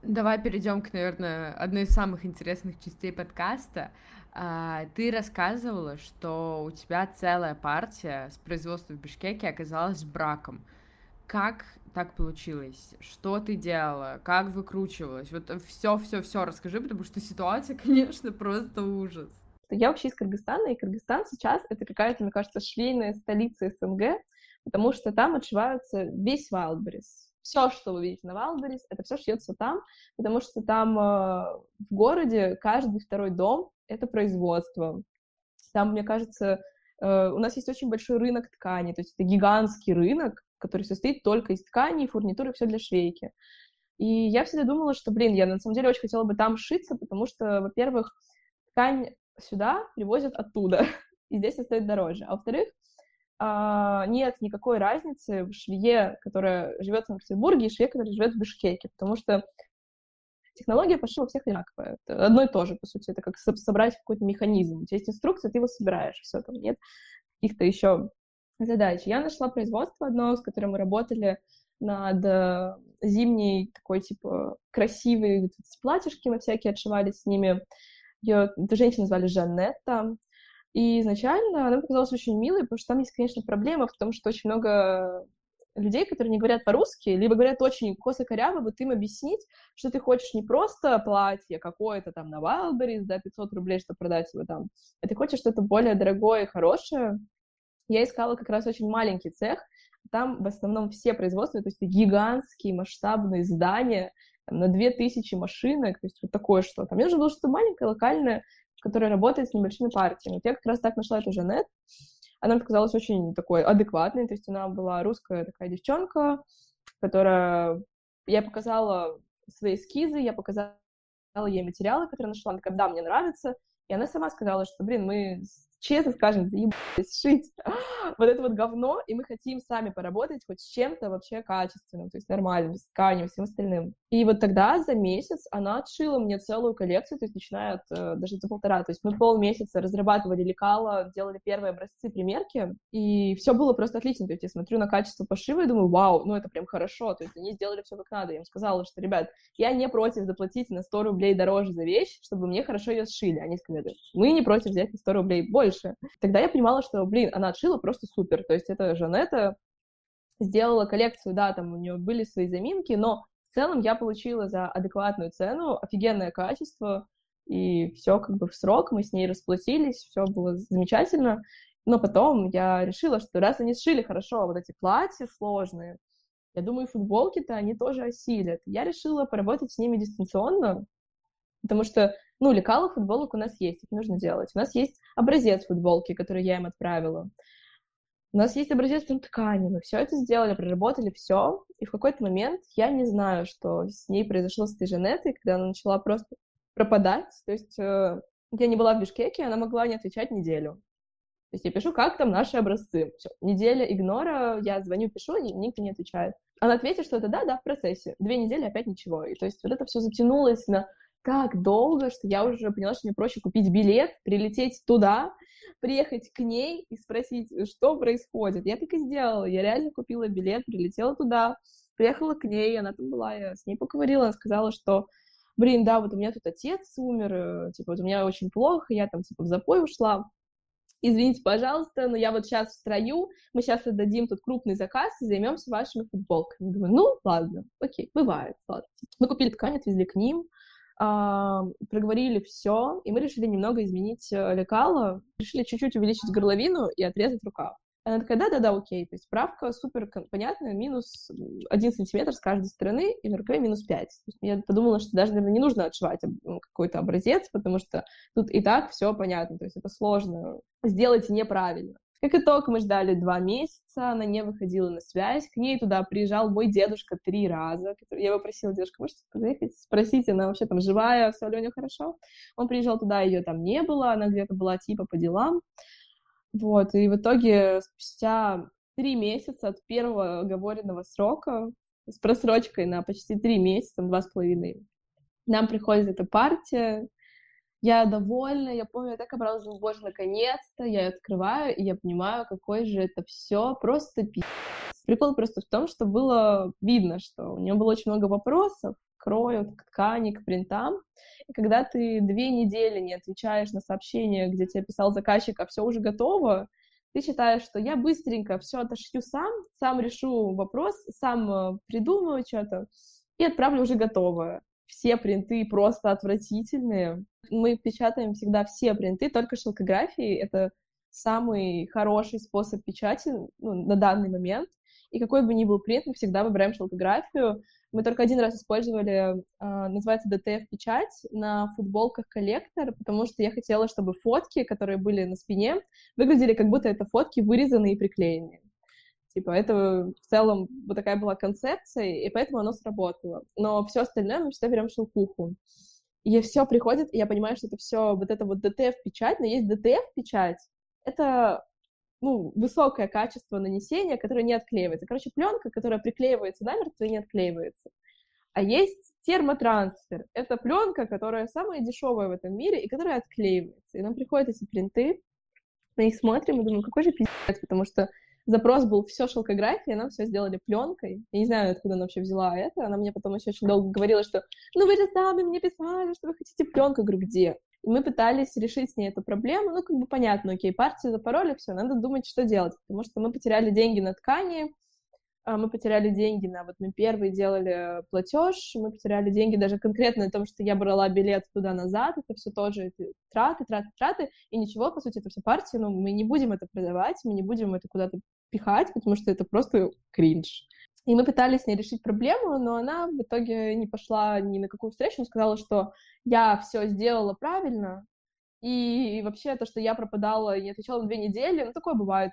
Давай перейдем к, наверное, одной из самых интересных частей подкаста. А, ты рассказывала, что у тебя целая партия с производства в Бишкеке оказалась браком. Как так получилось? Что ты делала? Как выкручивалась? Вот все, все, все расскажи, потому что ситуация, конечно, просто ужас. Я вообще из Кыргызстана, и Кыргызстан сейчас это какая-то, мне кажется, швейная столица СНГ, потому что там отшиваются весь Wildberries все, что вы видите на Wildberries, это все шьется там, потому что там э, в городе каждый второй дом — это производство. Там, мне кажется, э, у нас есть очень большой рынок ткани, то есть это гигантский рынок, который состоит только из ткани, фурнитуры, все для швейки. И я всегда думала, что, блин, я на самом деле очень хотела бы там шиться, потому что, во-первых, ткань сюда привозят оттуда, и здесь она стоит дороже. А во-вторых, а, нет никакой разницы в швее, которая живет в Санкт-Петербурге, и швее, который живет в Бишкеке, потому что технология пошива у всех одинаковая. Это одно и то же, по сути. Это как собрать какой-то механизм. У тебя есть инструкция, ты его собираешь, все, там нет каких-то еще задач. Я нашла производство одно, с которым мы работали над э, зимней такой, типа, красивой платьишки мы всякие отшивали с ними. Ее, эту женщину звали Жанетта. И изначально она показалась очень милой, потому что там есть, конечно, проблема в том, что очень много людей, которые не говорят по-русски, либо говорят очень косо-коряво, вот им объяснить, что ты хочешь не просто платье какое-то там на Wildberries за 500 рублей, чтобы продать его там, а ты хочешь что-то более дорогое и хорошее. Я искала как раз очень маленький цех, там в основном все производства, то есть гигантские масштабные здания, на 2000 машинок, то есть вот такое что-то. Мне нужно было что-то маленькое, локальное, которая работает с небольшими партиями. Вот я как раз так нашла эту Жанет. Она мне показалась очень такой адекватной, то есть она была русская такая девчонка, которая... Я показала свои эскизы, я показала ей материалы, которые нашла, она такая, да, мне нравится, и она сама сказала, что, блин, мы честно скажем, заебались шить вот это вот говно, и мы хотим сами поработать хоть с чем-то вообще качественным, то есть нормальным, с тканью, всем остальным. И вот тогда за месяц она отшила мне целую коллекцию, то есть начиная от э, даже за полтора, то есть мы полмесяца разрабатывали лекала, делали первые образцы примерки, и все было просто отлично, то есть я смотрю на качество пошива и думаю, вау, ну это прям хорошо, то есть они сделали все как надо. Я им сказала, что, ребят, я не против заплатить на 100 рублей дороже за вещь, чтобы мне хорошо ее сшили. Они сказали, мы не против взять на 100 рублей больше. Тогда я понимала, что, блин, она отшила просто супер. То есть это Жанетта сделала коллекцию, да, там у нее были свои заминки, но в целом я получила за адекватную цену офигенное качество, и все как бы в срок, мы с ней расплатились, все было замечательно. Но потом я решила, что раз они сшили хорошо вот эти платья сложные, я думаю, футболки-то они тоже осилят. Я решила поработать с ними дистанционно, потому что, ну, лекала футболок у нас есть, их нужно делать. У нас есть образец футболки, который я им отправила. У нас есть образец там ткани, мы все это сделали, проработали все, и в какой-то момент я не знаю, что с ней произошло с этой Жанетой, когда она начала просто пропадать, то есть э, я не была в Бишкеке, она могла не отвечать неделю. То есть я пишу, как там наши образцы. Все, неделя игнора, я звоню, пишу, и никто не отвечает. Она ответит, что это да, да, в процессе. Две недели опять ничего. И то есть вот это все затянулось на так долго, что я уже поняла, что мне проще купить билет, прилететь туда, приехать к ней и спросить, что происходит. Я так и сделала. Я реально купила билет, прилетела туда, приехала к ней, она там была, я с ней поговорила, она сказала, что блин, да, вот у меня тут отец умер, э, типа, вот у меня очень плохо, я там, типа, в запой ушла извините, пожалуйста, но я вот сейчас в строю, мы сейчас отдадим тут крупный заказ и займемся вашими футболками. Думаю, ну, ладно, окей, бывает, ладно. Мы купили ткань, отвезли к ним, проговорили все, и мы решили немного изменить э, лекало, решили чуть-чуть увеличить горловину и отрезать рукав. Она такая, да-да-да, окей. То есть правка супер понятная, минус один сантиметр с каждой стороны, и на рукаве минус 5. Я подумала, что даже, наверное, не нужно отшивать какой-то образец, потому что тут и так все понятно. То есть это сложно сделать неправильно. Как итог, мы ждали два месяца, она не выходила на связь. К ней туда приезжал мой дедушка три раза. Я его просила, дедушка, можете подъехать, спросить, она вообще там живая, все у нее хорошо. Он приезжал туда, ее там не было, она где-то была типа по делам. Вот, и в итоге спустя три месяца от первого оговоренного срока, с просрочкой на почти три месяца, два с половиной, нам приходит эта партия, я довольна, я помню, я так обрадовалась, боже, наконец-то, я ее открываю, и я понимаю, какой же это все просто пи***. Прикол просто в том, что было видно, что у нее было очень много вопросов, крою, к ткани, к принтам. И когда ты две недели не отвечаешь на сообщение, где тебе писал заказчик, а все уже готово, ты считаешь, что я быстренько все отошью сам, сам решу вопрос, сам э, придумаю что-то и отправлю уже готовое. Все принты просто отвратительные. Мы печатаем всегда все принты, только шелкографии — это самый хороший способ печати ну, на данный момент. И какой бы ни был принт, мы всегда выбираем шелкографию, мы только один раз использовали, а, называется DTF-печать на футболках коллектор, потому что я хотела, чтобы фотки, которые были на спине, выглядели как будто это фотки вырезанные и приклеенные. Типа, это в целом вот такая была концепция, и поэтому оно сработало. Но все остальное мы всегда берем шелкуху. И все приходит, и я понимаю, что это все вот это вот DTF-печать, но есть DTF-печать, это ну, высокое качество нанесения, которое не отклеивается. Короче, пленка, которая приклеивается намертво и не отклеивается. А есть термотрансфер. Это пленка, которая самая дешевая в этом мире и которая отклеивается. И нам приходят эти принты, мы их смотрим и думаем, какой же пиздец, потому что запрос был все шелкография, нам все сделали пленкой. Я не знаю, откуда она вообще взяла это. Она мне потом еще очень долго говорила, что ну вы же сами мне писали, что вы хотите пленку. Я говорю, где? И мы пытались решить с ней эту проблему. Ну, как бы понятно, окей, партию запороли, все, надо думать, что делать. Потому что мы потеряли деньги на ткани, мы потеряли деньги на... Вот мы первые делали платеж, мы потеряли деньги даже конкретно на том, что я брала билет туда-назад, это все тоже траты, траты, траты, и ничего, по сути, это все партия, но мы не будем это продавать, мы не будем это куда-то пихать, потому что это просто кринж. И мы пытались с ней решить проблему, но она в итоге не пошла ни на какую встречу, сказала, что я все сделала правильно, и вообще то, что я пропадала и не отвечала две недели, ну, такое бывает.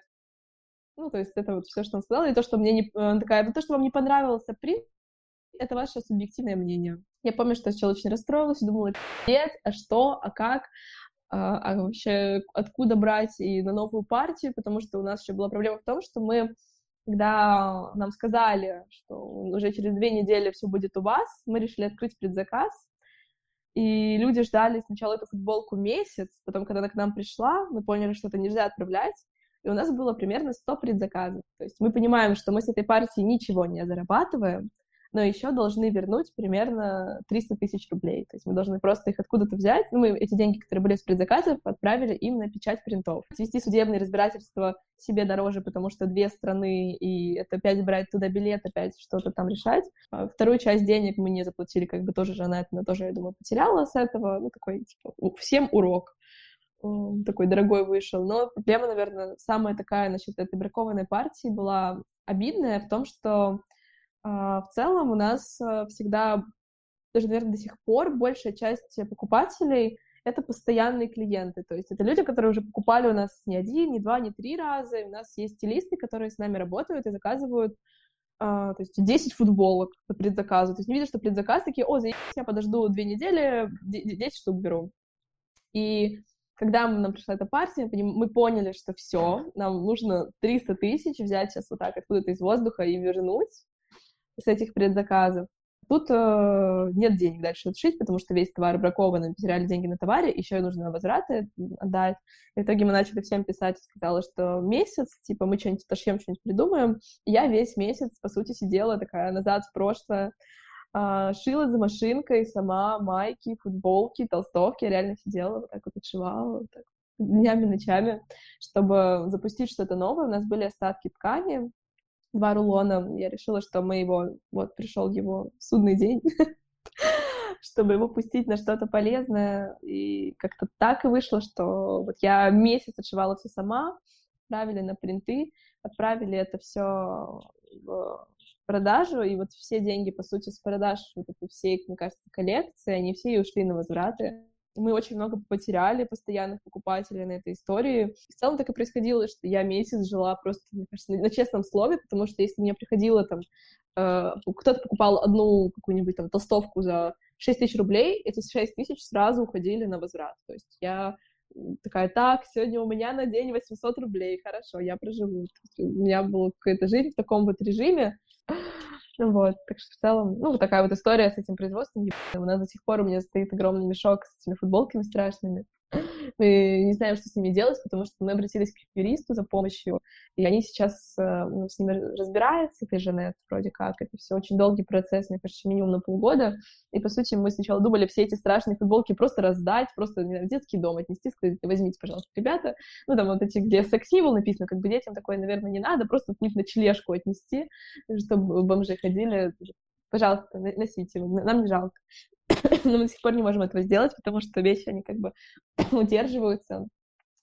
Ну, то есть это вот все, что она сказала, и то, что мне не... Она такая, то, что вам не понравился принт, это ваше субъективное мнение. Я помню, что сначала очень расстроилась, думала, нет, а что, а как? а, а вообще откуда брать и на новую партию, потому что у нас еще была проблема в том, что мы, когда нам сказали, что уже через две недели все будет у вас, мы решили открыть предзаказ, и люди ждали сначала эту футболку месяц, потом, когда она к нам пришла, мы поняли, что это нельзя отправлять, у нас было примерно 100 предзаказов. То есть мы понимаем, что мы с этой партией ничего не зарабатываем, но еще должны вернуть примерно 300 тысяч рублей. То есть мы должны просто их откуда-то взять. Ну, мы эти деньги, которые были с предзаказов, отправили им на печать принтов. Вести судебные разбирательства себе дороже, потому что две страны, и это опять брать туда билет, опять что-то там решать. А вторую часть денег мы не заплатили, как бы тоже жена это тоже, я думаю, потеряла с этого. Ну, такой, типа, всем урок такой дорогой вышел. Но проблема, наверное, самая такая насчет этой бракованной партии была обидная в том, что а, в целом у нас э, всегда, даже, наверное, до сих пор большая часть покупателей — это постоянные клиенты, то есть это люди, которые уже покупали у нас не один, не два, не три раза, и у нас есть стилисты, которые с нами работают и заказывают Uh, то есть 10 футболок по предзаказу. То есть не видят, что предзаказ, такие, о, я подожду две недели, 10 штук беру. И когда нам пришла эта партия, мы поняли, что все, нам нужно 300 тысяч взять сейчас вот так откуда-то из воздуха и вернуть с этих предзаказов. Тут э, нет денег дальше отшить, потому что весь товар бракован, потеряли деньги на товаре, еще и нужно возвраты отдать. И в итоге мы начали всем писать, сказала, что месяц, типа, мы что-нибудь отошьем, что-нибудь придумаем. И я весь месяц, по сути, сидела такая назад в прошлое, шила за машинкой сама майки, футболки, толстовки. Я реально сидела вот так вот отшивала, вот так днями, ночами, чтобы запустить что-то новое. У нас были остатки ткани, два рулона. Я решила, что мы его... Вот пришел его судный день, чтобы его пустить на что-то полезное. И как-то так и вышло, что вот я месяц отшивала все сама, отправили на принты, отправили это все в продажу, и вот все деньги, по сути, с продаж вот этой всей, мне кажется, коллекции, они все и ушли на возвраты мы очень много потеряли постоянных покупателей на этой истории. В целом так и происходило, что я месяц жила просто, мне кажется, на честном слове, потому что если мне приходило там, э, кто-то покупал одну какую-нибудь там толстовку за 6 тысяч рублей, эти 6 тысяч сразу уходили на возврат. То есть я такая, так, сегодня у меня на день 800 рублей, хорошо, я проживу. У меня была какая-то жизнь в таком вот режиме, вот, так что в целом, ну, вот такая вот история с этим производством. У нас до сих пор у меня стоит огромный мешок с этими футболками страшными. Мы не знаем, что с ними делать, потому что мы обратились к юристу за помощью, и они сейчас э, ну, с ними разбираются, ты же нет, вроде как. Это все очень долгий процесс, мне кажется, минимум на полгода. И, по сути, мы сначала думали все эти страшные футболки просто раздать, просто не знаю, в детский дом отнести, сказать, возьмите, пожалуйста, ребята. Ну, там вот эти, где секс-символ написано, как бы детям такое, наверное, не надо, просто путь на тележку отнести, чтобы бомжи ходили. Пожалуйста, носите, нам не жалко. но мы до сих пор не можем этого сделать, потому что вещи, они как бы удерживаются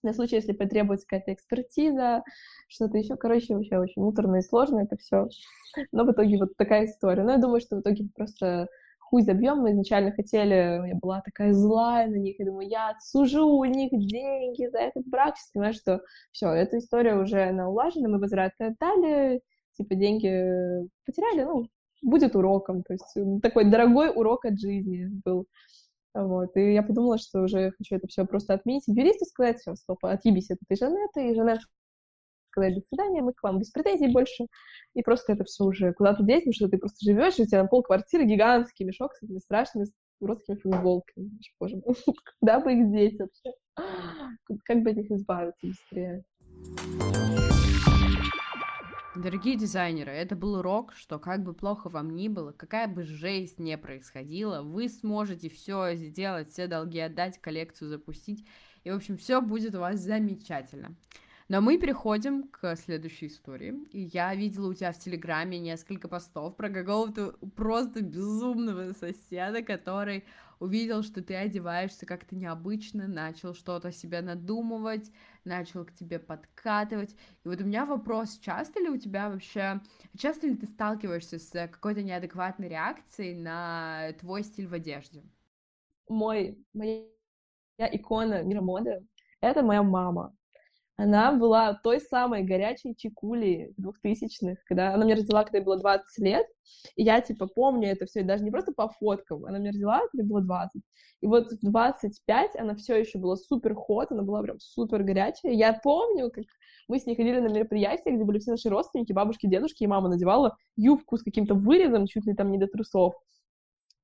на случай, если потребуется какая-то экспертиза, что-то еще. Короче, вообще очень муторно и сложно это все. Но в итоге вот такая история. Но я думаю, что в итоге просто хуй забьем. Мы изначально хотели, я была такая злая на них, я думаю, я отсужу у них деньги за этот брак. Сейчас понимаю, что все, эта история уже она улажена, мы возвраты отдали, типа деньги потеряли, ну, будет уроком. То есть такой дорогой урок от жизни был. Вот. И я подумала, что уже хочу это все просто отметить. Юристу сказать, все, стоп, отъебись от этой Жанеты, и Жанет сказать до свидания, мы к вам без претензий больше. И просто это все уже куда-то деть, потому что ты просто живешь, у тебя на пол квартиры гигантский мешок с этими страшными уродскими футболками. Боже мой, куда бы их деть вообще? Как бы от них избавиться быстрее? Дорогие дизайнеры, это был урок, что как бы плохо вам ни было, какая бы жесть не происходила, вы сможете все сделать, все долги отдать, коллекцию запустить, и, в общем, все будет у вас замечательно. Но мы переходим к следующей истории. И я видела у тебя в Телеграме несколько постов про какого-то просто безумного соседа, который увидел, что ты одеваешься как-то необычно, начал что-то себе надумывать, начал к тебе подкатывать. И вот у меня вопрос, часто ли у тебя вообще, часто ли ты сталкиваешься с какой-то неадекватной реакцией на твой стиль в одежде? Мой, моя икона мира моды — это моя мама. Она была той самой горячей чекулей двухтысячных, когда она меня родила, когда ей было 20 лет, и я, типа, помню это все, и даже не просто по фоткам, она меня родила, когда ей было 20, и вот в 25 она все еще была супер ход, она была прям супер горячая, я помню, как мы с ней ходили на мероприятия, где были все наши родственники, бабушки, дедушки, и мама надевала юбку с каким-то вырезом, чуть ли там не до трусов,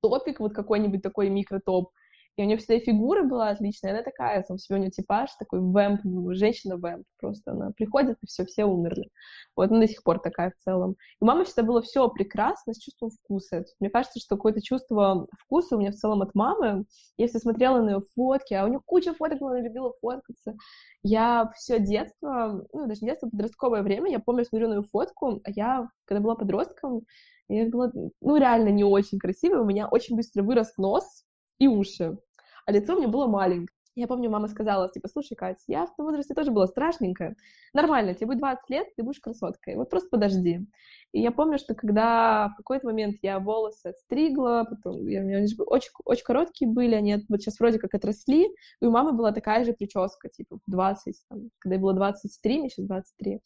топик вот какой-нибудь такой микротоп, и у нее всегда фигура была отличная, она такая, сам себе у нее типаж, такой вэмп, женщина-вэмп, просто она приходит, и все, все умерли. Вот, она до сих пор такая в целом. И у мамы всегда было все прекрасно с чувством вкуса. Мне кажется, что какое-то чувство вкуса у меня в целом от мамы. Если смотрела на ее фотки, а у нее куча фоток, она любила фоткаться. Я все детство, ну, даже не детство, подростковое время, я помню, смотрю на ее фотку, а я, когда была подростком, я была, ну, реально не очень красивая, у меня очень быстро вырос нос, и уши. А лицо у меня было маленькое. Я помню, мама сказала, типа, слушай, Катя, я в том возрасте тоже была страшненькая. Нормально, тебе будет 20 лет, ты будешь красоткой. Вот просто подожди. И я помню, что когда в какой-то момент я волосы отстригла, потом я, у меня очень, очень короткие были, они вот сейчас вроде как отросли, и у мамы была такая же прическа, типа, в 20, там, когда ей было 23, мне сейчас 23.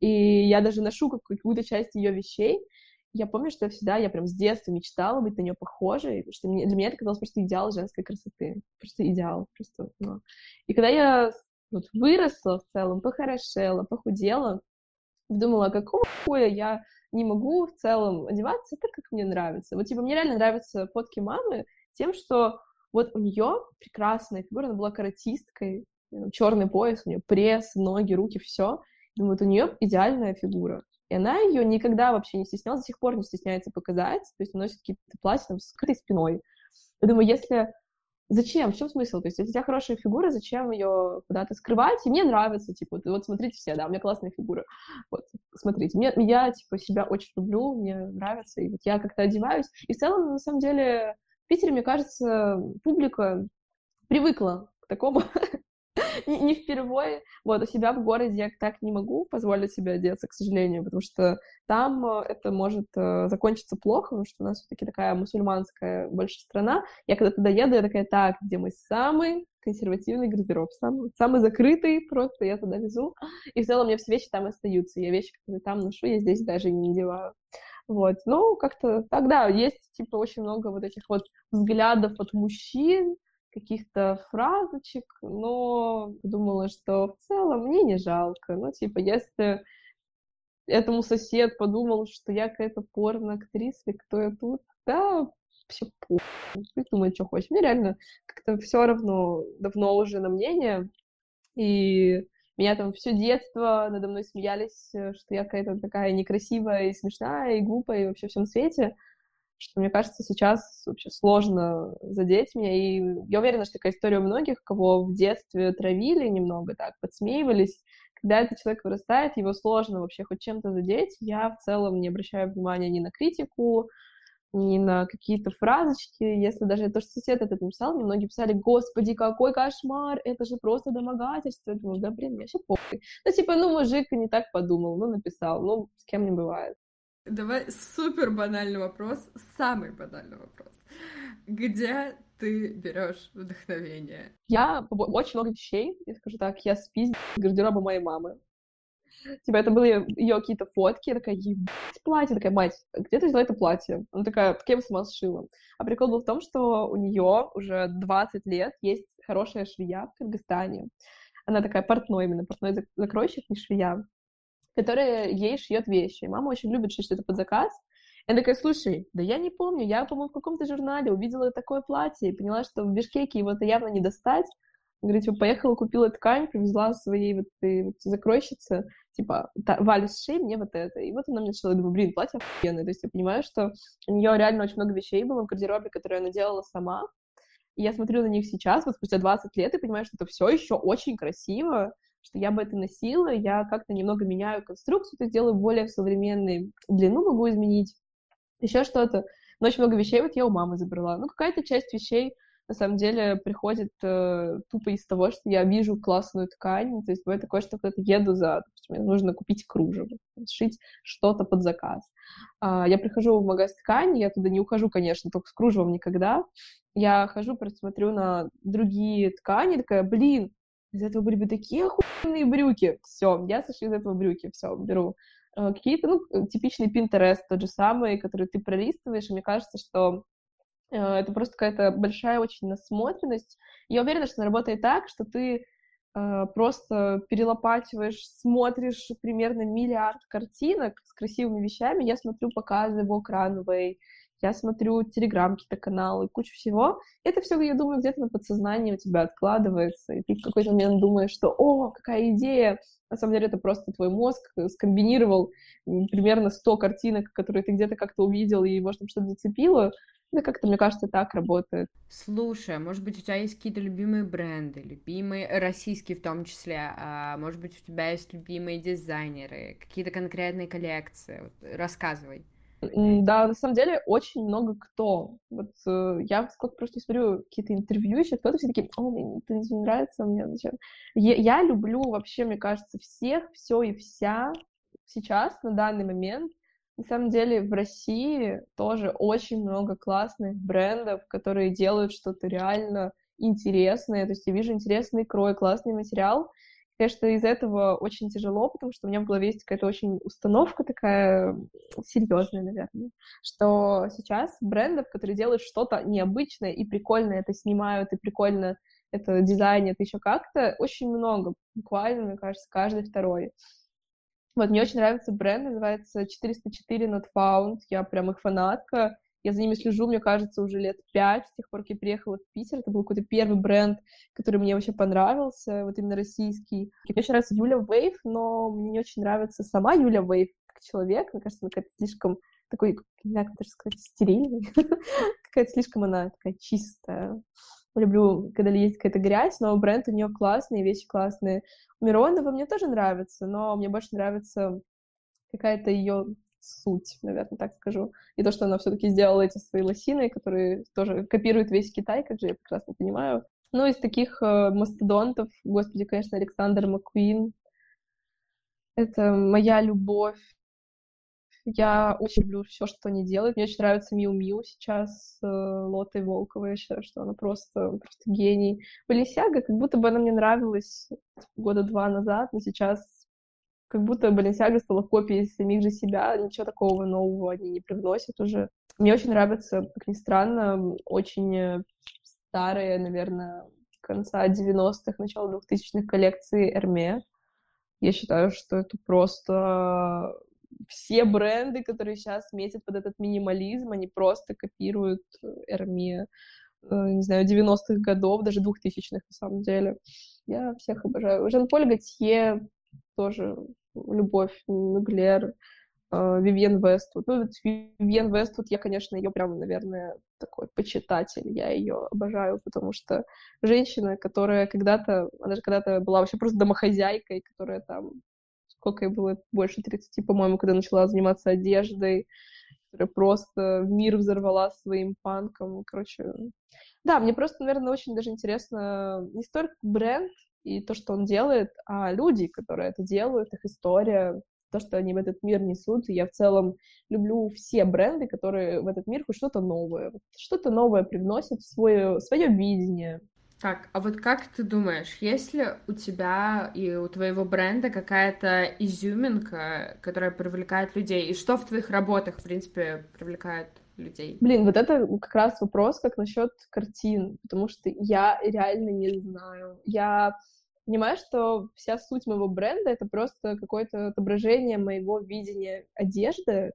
И я даже ношу какую-то часть ее вещей, я помню, что я всегда, я прям с детства мечтала быть на нее похожей, что мне, для меня это казалось просто идеал женской красоты, просто идеал, просто, ну. И когда я вот, выросла в целом, похорошела, похудела, думала, а какого хуя я не могу в целом одеваться так, как мне нравится. Вот, типа, мне реально нравятся фотки мамы тем, что вот у нее прекрасная фигура, она была каратисткой, черный пояс, у нее пресс, ноги, руки, все. Думаю, вот у нее идеальная фигура. И она ее никогда вообще не стеснялась, до сих пор не стесняется показать, то есть носит какие-то платья там, с скрытой спиной. Я думаю, если... Зачем? В чем смысл? То есть, если у тебя хорошая фигура, зачем ее куда-то скрывать? И мне нравится, типа, вот, вот смотрите все, да, у меня классная фигура. Вот, смотрите. Мне, я, типа, себя очень люблю, мне нравится, и вот я как-то одеваюсь. И в целом, на самом деле, в Питере, мне кажется, публика привыкла к такому не, впервые. Вот, у себя в городе я так не могу позволить себе одеться, к сожалению, потому что там э, это может э, закончиться плохо, потому что у нас все-таки такая мусульманская больше страна. Я когда туда еду, я такая, так, где мой самый консервативный гардероб, самый, самый закрытый просто, я туда везу. И в целом у меня все вещи там остаются. Я вещи, которые там ношу, я здесь даже не надеваю. Вот, ну, как-то тогда есть, типа, очень много вот этих вот взглядов от мужчин, каких-то фразочек, но думала, что в целом мне не жалко. Ну, типа, если этому сосед подумал, что я какая-то порно-актриса, кто я тут, да, вообще похуй, пусть думает, что хочет. Мне реально как-то все равно давно уже на мнение, и меня там все детство надо мной смеялись, э, что я какая-то такая некрасивая и смешная, и глупая, и вообще всем свете что, мне кажется, сейчас вообще сложно задеть меня. И я уверена, что такая история у многих, кого в детстве травили немного так, подсмеивались. Когда этот человек вырастает, его сложно вообще хоть чем-то задеть. Я в целом не обращаю внимания ни на критику, ни на какие-то фразочки. Если даже то, что сосед это написал, мне многие писали, господи, какой кошмар, это же просто домогательство. Я думаю, да, блин, мне вообще похуй. Ну, типа, ну, мужик не так подумал, ну, написал, ну, с кем не бывает. Давай супер банальный вопрос, самый банальный вопрос. Где ты берешь вдохновение? Я очень много вещей, я скажу так, я спиздила из гардероба моей мамы. Типа, это были ее какие-то фотки, я такая, ебать, платье, такая, мать, где ты взяла это платье? Она такая, его сама сшила. А прикол был в том, что у нее уже 20 лет есть хорошая швея в Кыргызстане. Она такая портной именно, портной закройщик, не швея которая ей шьет вещи. Мама очень любит шить что-то под заказ. Я такая, слушай, да я не помню, я, по-моему, в каком-то журнале увидела такое платье и поняла, что в Бишкеке его-то явно не достать. Говорит, типа, поехала, купила ткань, привезла своей вот этой вот закройщице, типа, Валя, сшей мне вот это. И вот она мне начала, думаю, блин, платье охуенное. То есть я понимаю, что у нее реально очень много вещей было в гардеробе, которые она делала сама. И я смотрю на них сейчас, вот спустя 20 лет, и понимаю, что это все еще очень красиво, что я бы это носила, я как-то немного меняю конструкцию, то есть делаю более современный, длину могу изменить, еще что-то. Но очень много вещей вот я у мамы забрала. Ну, какая-то часть вещей на самом деле приходит э, тупо из того, что я вижу классную ткань, то есть бывает такое, что куда-то еду за, допустим, мне нужно купить кружево, сшить что-то под заказ. А, я прихожу в магаз ткани, я туда не ухожу, конечно, только с кружевом никогда. Я хожу, просто смотрю на другие ткани, такая, блин, из этого были бы такие охуенные брюки. Все, я сошью из этого брюки, все, беру. Э, какие-то, ну, типичный Pinterest тот же самый, который ты пролистываешь, и мне кажется, что э, это просто какая-то большая очень насмотренность. Я уверена, что она работает так, что ты э, просто перелопачиваешь, смотришь примерно миллиард картинок с красивыми вещами. Я смотрю показы Walk Runway, я смотрю телеграм какие-то каналы, кучу всего. Это все, я думаю, где-то на подсознании у тебя откладывается, и ты в какой-то момент думаешь, что «О, какая идея!» На самом деле это просто твой мозг скомбинировал примерно 100 картинок, которые ты где-то как-то увидел, и, может, что-то зацепило, да как-то, мне кажется, так работает. Слушай, а может быть, у тебя есть какие-то любимые бренды, любимые, российские в том числе, а может быть, у тебя есть любимые дизайнеры, какие-то конкретные коллекции? Вот, рассказывай. Да, на самом деле очень много кто. Вот э, я сколько просто смотрю какие-то интервью, еще кто-то все таки о, мне это не нравится, мне зачем. Я, я люблю вообще, мне кажется, всех, все и вся сейчас, на данный момент. На самом деле в России тоже очень много классных брендов, которые делают что-то реально интересное. То есть я вижу интересный крой, классный материал, Конечно, из этого очень тяжело, потому что у меня в голове есть какая-то очень установка такая серьезная, наверное, что сейчас брендов, которые делают что-то необычное и прикольно это снимают, и прикольно это дизайнят еще как-то, очень много, буквально, мне кажется, каждый второй. Вот, мне очень нравится бренд, называется 404 Not Found, я прям их фанатка, я за ними слежу, мне кажется, уже лет пять, с тех пор, как я приехала в Питер. Это был какой-то первый бренд, который мне вообще понравился, вот именно российский. И мне очень нравится Юля Вейв, но мне не очень нравится сама Юля Вейв как человек. Мне кажется, она какая-то слишком такой, не знаю, как даже сказать, стерильный. какая-то слишком она такая чистая. Люблю, когда есть какая-то грязь, но бренд у нее классный, вещи классные. Миронова мне тоже нравится, но мне больше нравится какая-то ее суть, наверное, так скажу. И то, что она все-таки сделала эти свои лосины, которые тоже копируют весь Китай, как же я прекрасно понимаю. Ну, из таких э, мастодонтов, господи, конечно, Александр Маккуин. Это моя любовь. Я очень люблю все, что они делают. Мне очень нравится Миу Миу сейчас э, Лотой Волковой. Я считаю, что она просто, просто гений. Баленсиага, как будто бы она мне нравилась года два назад, но сейчас как будто Баленсиага стала копией самих же себя, ничего такого нового они не привносят уже. Мне очень нравятся, как ни странно, очень старые, наверное, конца 90-х, начала 2000-х коллекции Эрме. Я считаю, что это просто все бренды, которые сейчас метят под этот минимализм, они просто копируют Эрме, э, не знаю, 90-х годов, даже 2000-х на самом деле. Я всех обожаю. Жан-Поль Готье тоже Любовь Мюглер, а, Вивьен Вествуд. Ну, вот Вивьен Вествуд, я, конечно, ее прям, наверное, такой почитатель. Я ее обожаю, потому что женщина, которая когда-то, она же когда-то была вообще просто домохозяйкой, которая там, сколько ей было, больше 30, по-моему, когда начала заниматься одеждой, которая просто мир взорвала своим панком. Короче, да, мне просто, наверное, очень даже интересно не столько бренд, и то, что он делает, а люди, которые это делают, их история, то, что они в этот мир несут. И я в целом люблю все бренды, которые в этот мир хоть что-то новое, что-то новое привносят в свое, свое видение. Так, а вот как ты думаешь, есть ли у тебя и у твоего бренда какая-то изюминка, которая привлекает людей? И что в твоих работах, в принципе, привлекает людей? Блин, вот это как раз вопрос, как насчет картин, потому что я реально не знаю. Я понимаю, что вся суть моего бренда — это просто какое-то отображение моего видения одежды,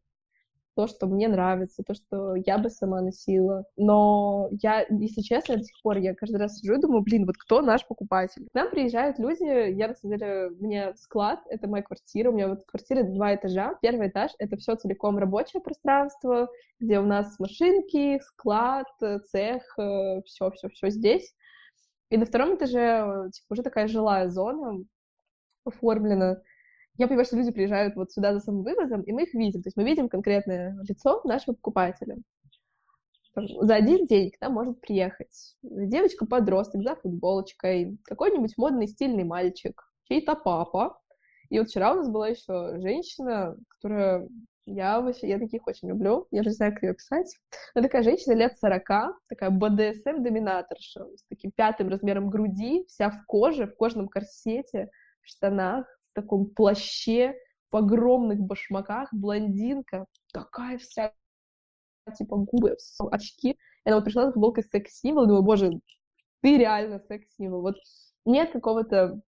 то, что мне нравится, то, что я бы сама носила. Но я, если честно, до сих пор я каждый раз сижу и думаю, блин, вот кто наш покупатель? К нам приезжают люди, я, на самом деле, у меня склад, это моя квартира, у меня вот квартира два этажа. Первый этаж — это все целиком рабочее пространство, где у нас машинки, склад, цех, все-все-все здесь. И на втором этаже типа, уже такая жилая зона оформлена, я понимаю, что люди приезжают вот сюда за самовывозом, и мы их видим. То есть мы видим конкретное лицо нашего покупателя. За один день к нам может приехать девочка-подросток за футболочкой, какой-нибудь модный стильный мальчик, чей-то папа. И вот вчера у нас была еще женщина, которая Я вообще, я таких очень люблю. Я не знаю, как ее описать. Но такая женщина лет 40, такая БДСМ-доминаторша, с таким пятым размером груди, вся в коже, в кожаном корсете, в штанах, таком плаще, в огромных башмаках, блондинка, такая вся, типа, губы, очки. И она вот пришла с футболкой секс-символ, думаю, боже, ты реально секс-символ. Вот нет какого-то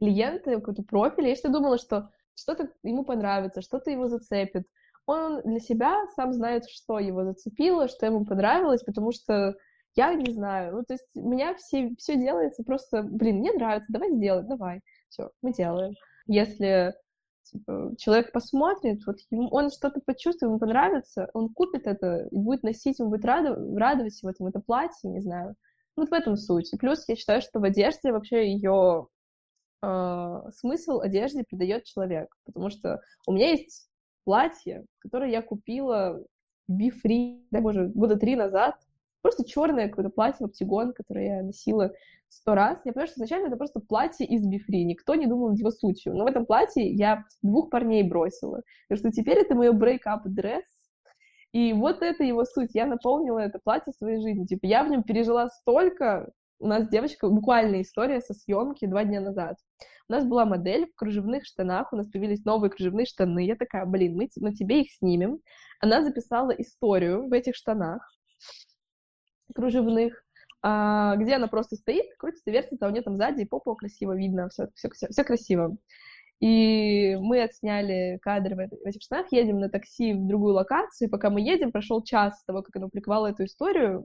клиента, какого-то профиля. Я всегда думала, что что-то ему понравится, что-то его зацепит. Он для себя сам знает, что его зацепило, что ему понравилось, потому что я не знаю. Ну, то есть у меня все, все делается просто, блин, мне нравится, давай сделаем, давай. Все, мы делаем. Если типа, человек посмотрит, вот ему, он что-то почувствует, ему понравится, он купит это и будет носить, ему будет радов, радовать его, там, это платье, не знаю. Вот в этом. И плюс я считаю, что в одежде вообще ее э, смысл одежде придает человек, потому что у меня есть платье, которое я купила в Befree, да, боже, года три назад, просто черное какое-то платье, обтягон, которое я носила сто раз. Я понимаю, что изначально это просто платье из Befree, никто не думал над его сутью. Но в этом платье я двух парней бросила. Потому что теперь это мое break-up dress, и вот это его суть. Я наполнила это платье своей жизнью. Типа, я в нем пережила столько. У нас девочка, буквальная история со съемки два дня назад. У нас была модель в кружевных штанах, у нас появились новые кружевные штаны. Я такая, блин, мы на тебе их снимем. Она записала историю в этих штанах кружевных, а, где она просто стоит, крутится, вертится, а у нее там сзади и красиво видно, все, все, все, все красиво. И мы отсняли кадры в, этих штанах, едем на такси в другую локацию, пока мы едем, прошел час с того, как она публиковала эту историю,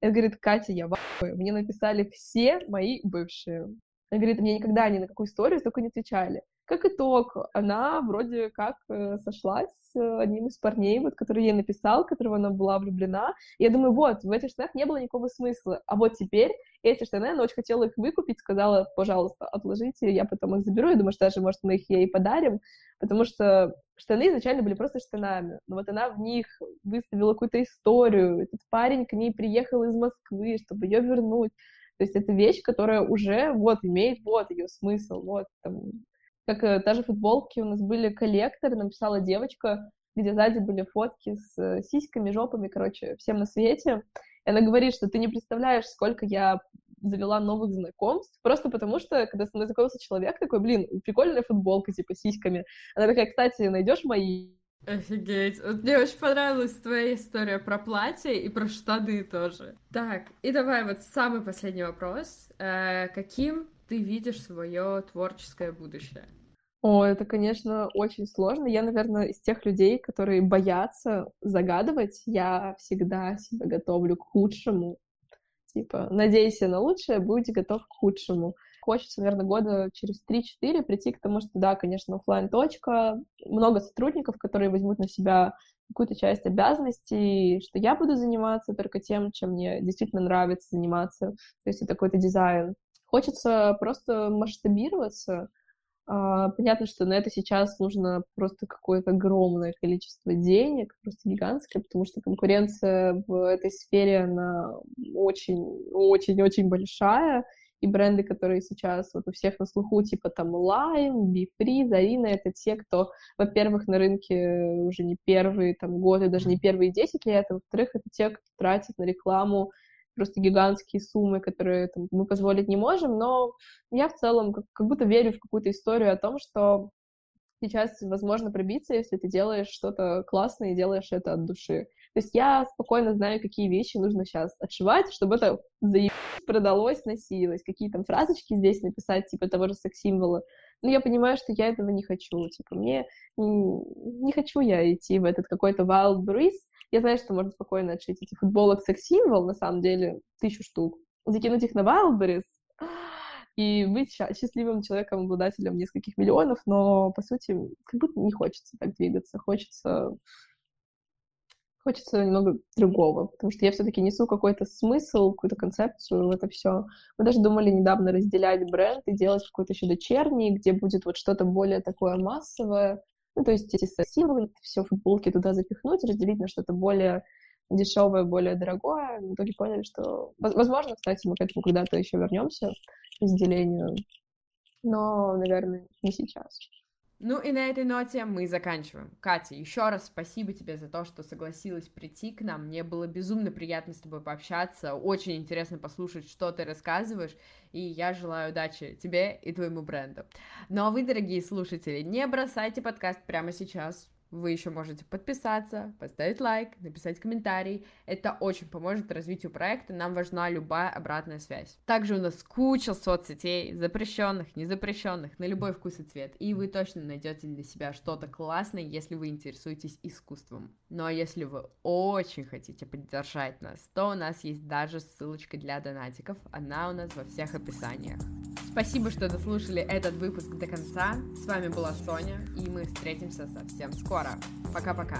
она говорит, Катя, я в мне написали все мои бывшие. Она говорит, мне никогда ни на какую историю столько не отвечали. Как итог, она вроде как э, сошлась с одним из парней, вот, который ей написал, которого она была влюблена. И я думаю, вот, в этих штанах не было никакого смысла. А вот теперь эти штаны, она очень хотела их выкупить, сказала, пожалуйста, отложите, я потом их заберу. Я думаю, что даже, может, мы их ей подарим, потому что штаны изначально были просто штанами. Но вот она в них выставила какую-то историю. Этот парень к ней приехал из Москвы, чтобы ее вернуть. То есть это вещь, которая уже вот имеет вот ее смысл, вот там как э, та же футболки у нас были коллекторы, написала девочка, где сзади были фотки с э, сиськами, жопами, короче, всем на свете. И она говорит, что ты не представляешь, сколько я завела новых знакомств, просто потому что, когда со мной знакомился человек такой, блин, прикольная футболка, типа, с сиськами. Она такая, кстати, найдешь мои? Офигеть. Вот мне очень понравилась твоя история про платье и про штаны тоже. Так, и давай вот самый последний вопрос. Э, каким ты видишь свое творческое будущее? О, это, конечно, очень сложно. Я, наверное, из тех людей, которые боятся загадывать. Я всегда себя готовлю к худшему. Типа, надейся на лучшее, будь готов к худшему. Хочется, наверное, года через 3-4 прийти к тому, что да, конечно, офлайн точка много сотрудников, которые возьмут на себя какую-то часть обязанностей, что я буду заниматься только тем, чем мне действительно нравится заниматься. То есть это какой-то дизайн. Хочется просто масштабироваться. А, понятно, что на это сейчас нужно просто какое-то огромное количество денег, просто гигантское, потому что конкуренция в этой сфере, она очень-очень-очень большая, и бренды, которые сейчас вот у всех на слуху, типа там Lime, BeFree, Зарина, это те, кто, во-первых, на рынке уже не первые там годы, даже не первые 10 лет, а во-вторых, это те, кто тратит на рекламу просто гигантские суммы, которые там, мы позволить не можем, но я в целом как, как будто верю в какую-то историю о том, что сейчас возможно пробиться, если ты делаешь что-то классное и делаешь это от души. То есть я спокойно знаю, какие вещи нужно сейчас отшивать, чтобы это заебись продалось, носилось, какие там фразочки здесь написать, типа того же секс-символа. Но я понимаю, что я этого не хочу. Типа, мне не хочу я идти в этот какой-то wild breeze, я знаю, что можно спокойно отшить эти футболок секс-символ, на самом деле, тысячу штук, закинуть их на Wildberries и быть счастливым человеком, обладателем нескольких миллионов, но, по сути, как будто не хочется так двигаться, хочется хочется немного другого, потому что я все-таки несу какой-то смысл, какую-то концепцию в это все. Мы даже думали недавно разделять бренд и делать какой-то еще дочерний, где будет вот что-то более такое массовое, ну, то есть эти символы, все футболки туда запихнуть, разделить на что-то более дешевое, более дорогое. В итоге поняли, что... Возможно, кстати, мы к этому когда-то еще вернемся, разделению. Но, наверное, не сейчас. Ну и на этой ноте мы заканчиваем. Катя, еще раз спасибо тебе за то, что согласилась прийти к нам. Мне было безумно приятно с тобой пообщаться. Очень интересно послушать, что ты рассказываешь. И я желаю удачи тебе и твоему бренду. Ну а вы, дорогие слушатели, не бросайте подкаст прямо сейчас вы еще можете подписаться, поставить лайк, написать комментарий. Это очень поможет развитию проекта, нам важна любая обратная связь. Также у нас куча соцсетей, запрещенных, незапрещенных, на любой вкус и цвет. И вы точно найдете для себя что-то классное, если вы интересуетесь искусством. Ну а если вы очень хотите поддержать нас, то у нас есть даже ссылочка для донатиков, она у нас во всех описаниях. Спасибо, что дослушали этот выпуск до конца. С вами была Соня, и мы встретимся совсем скоро. Пока-пока.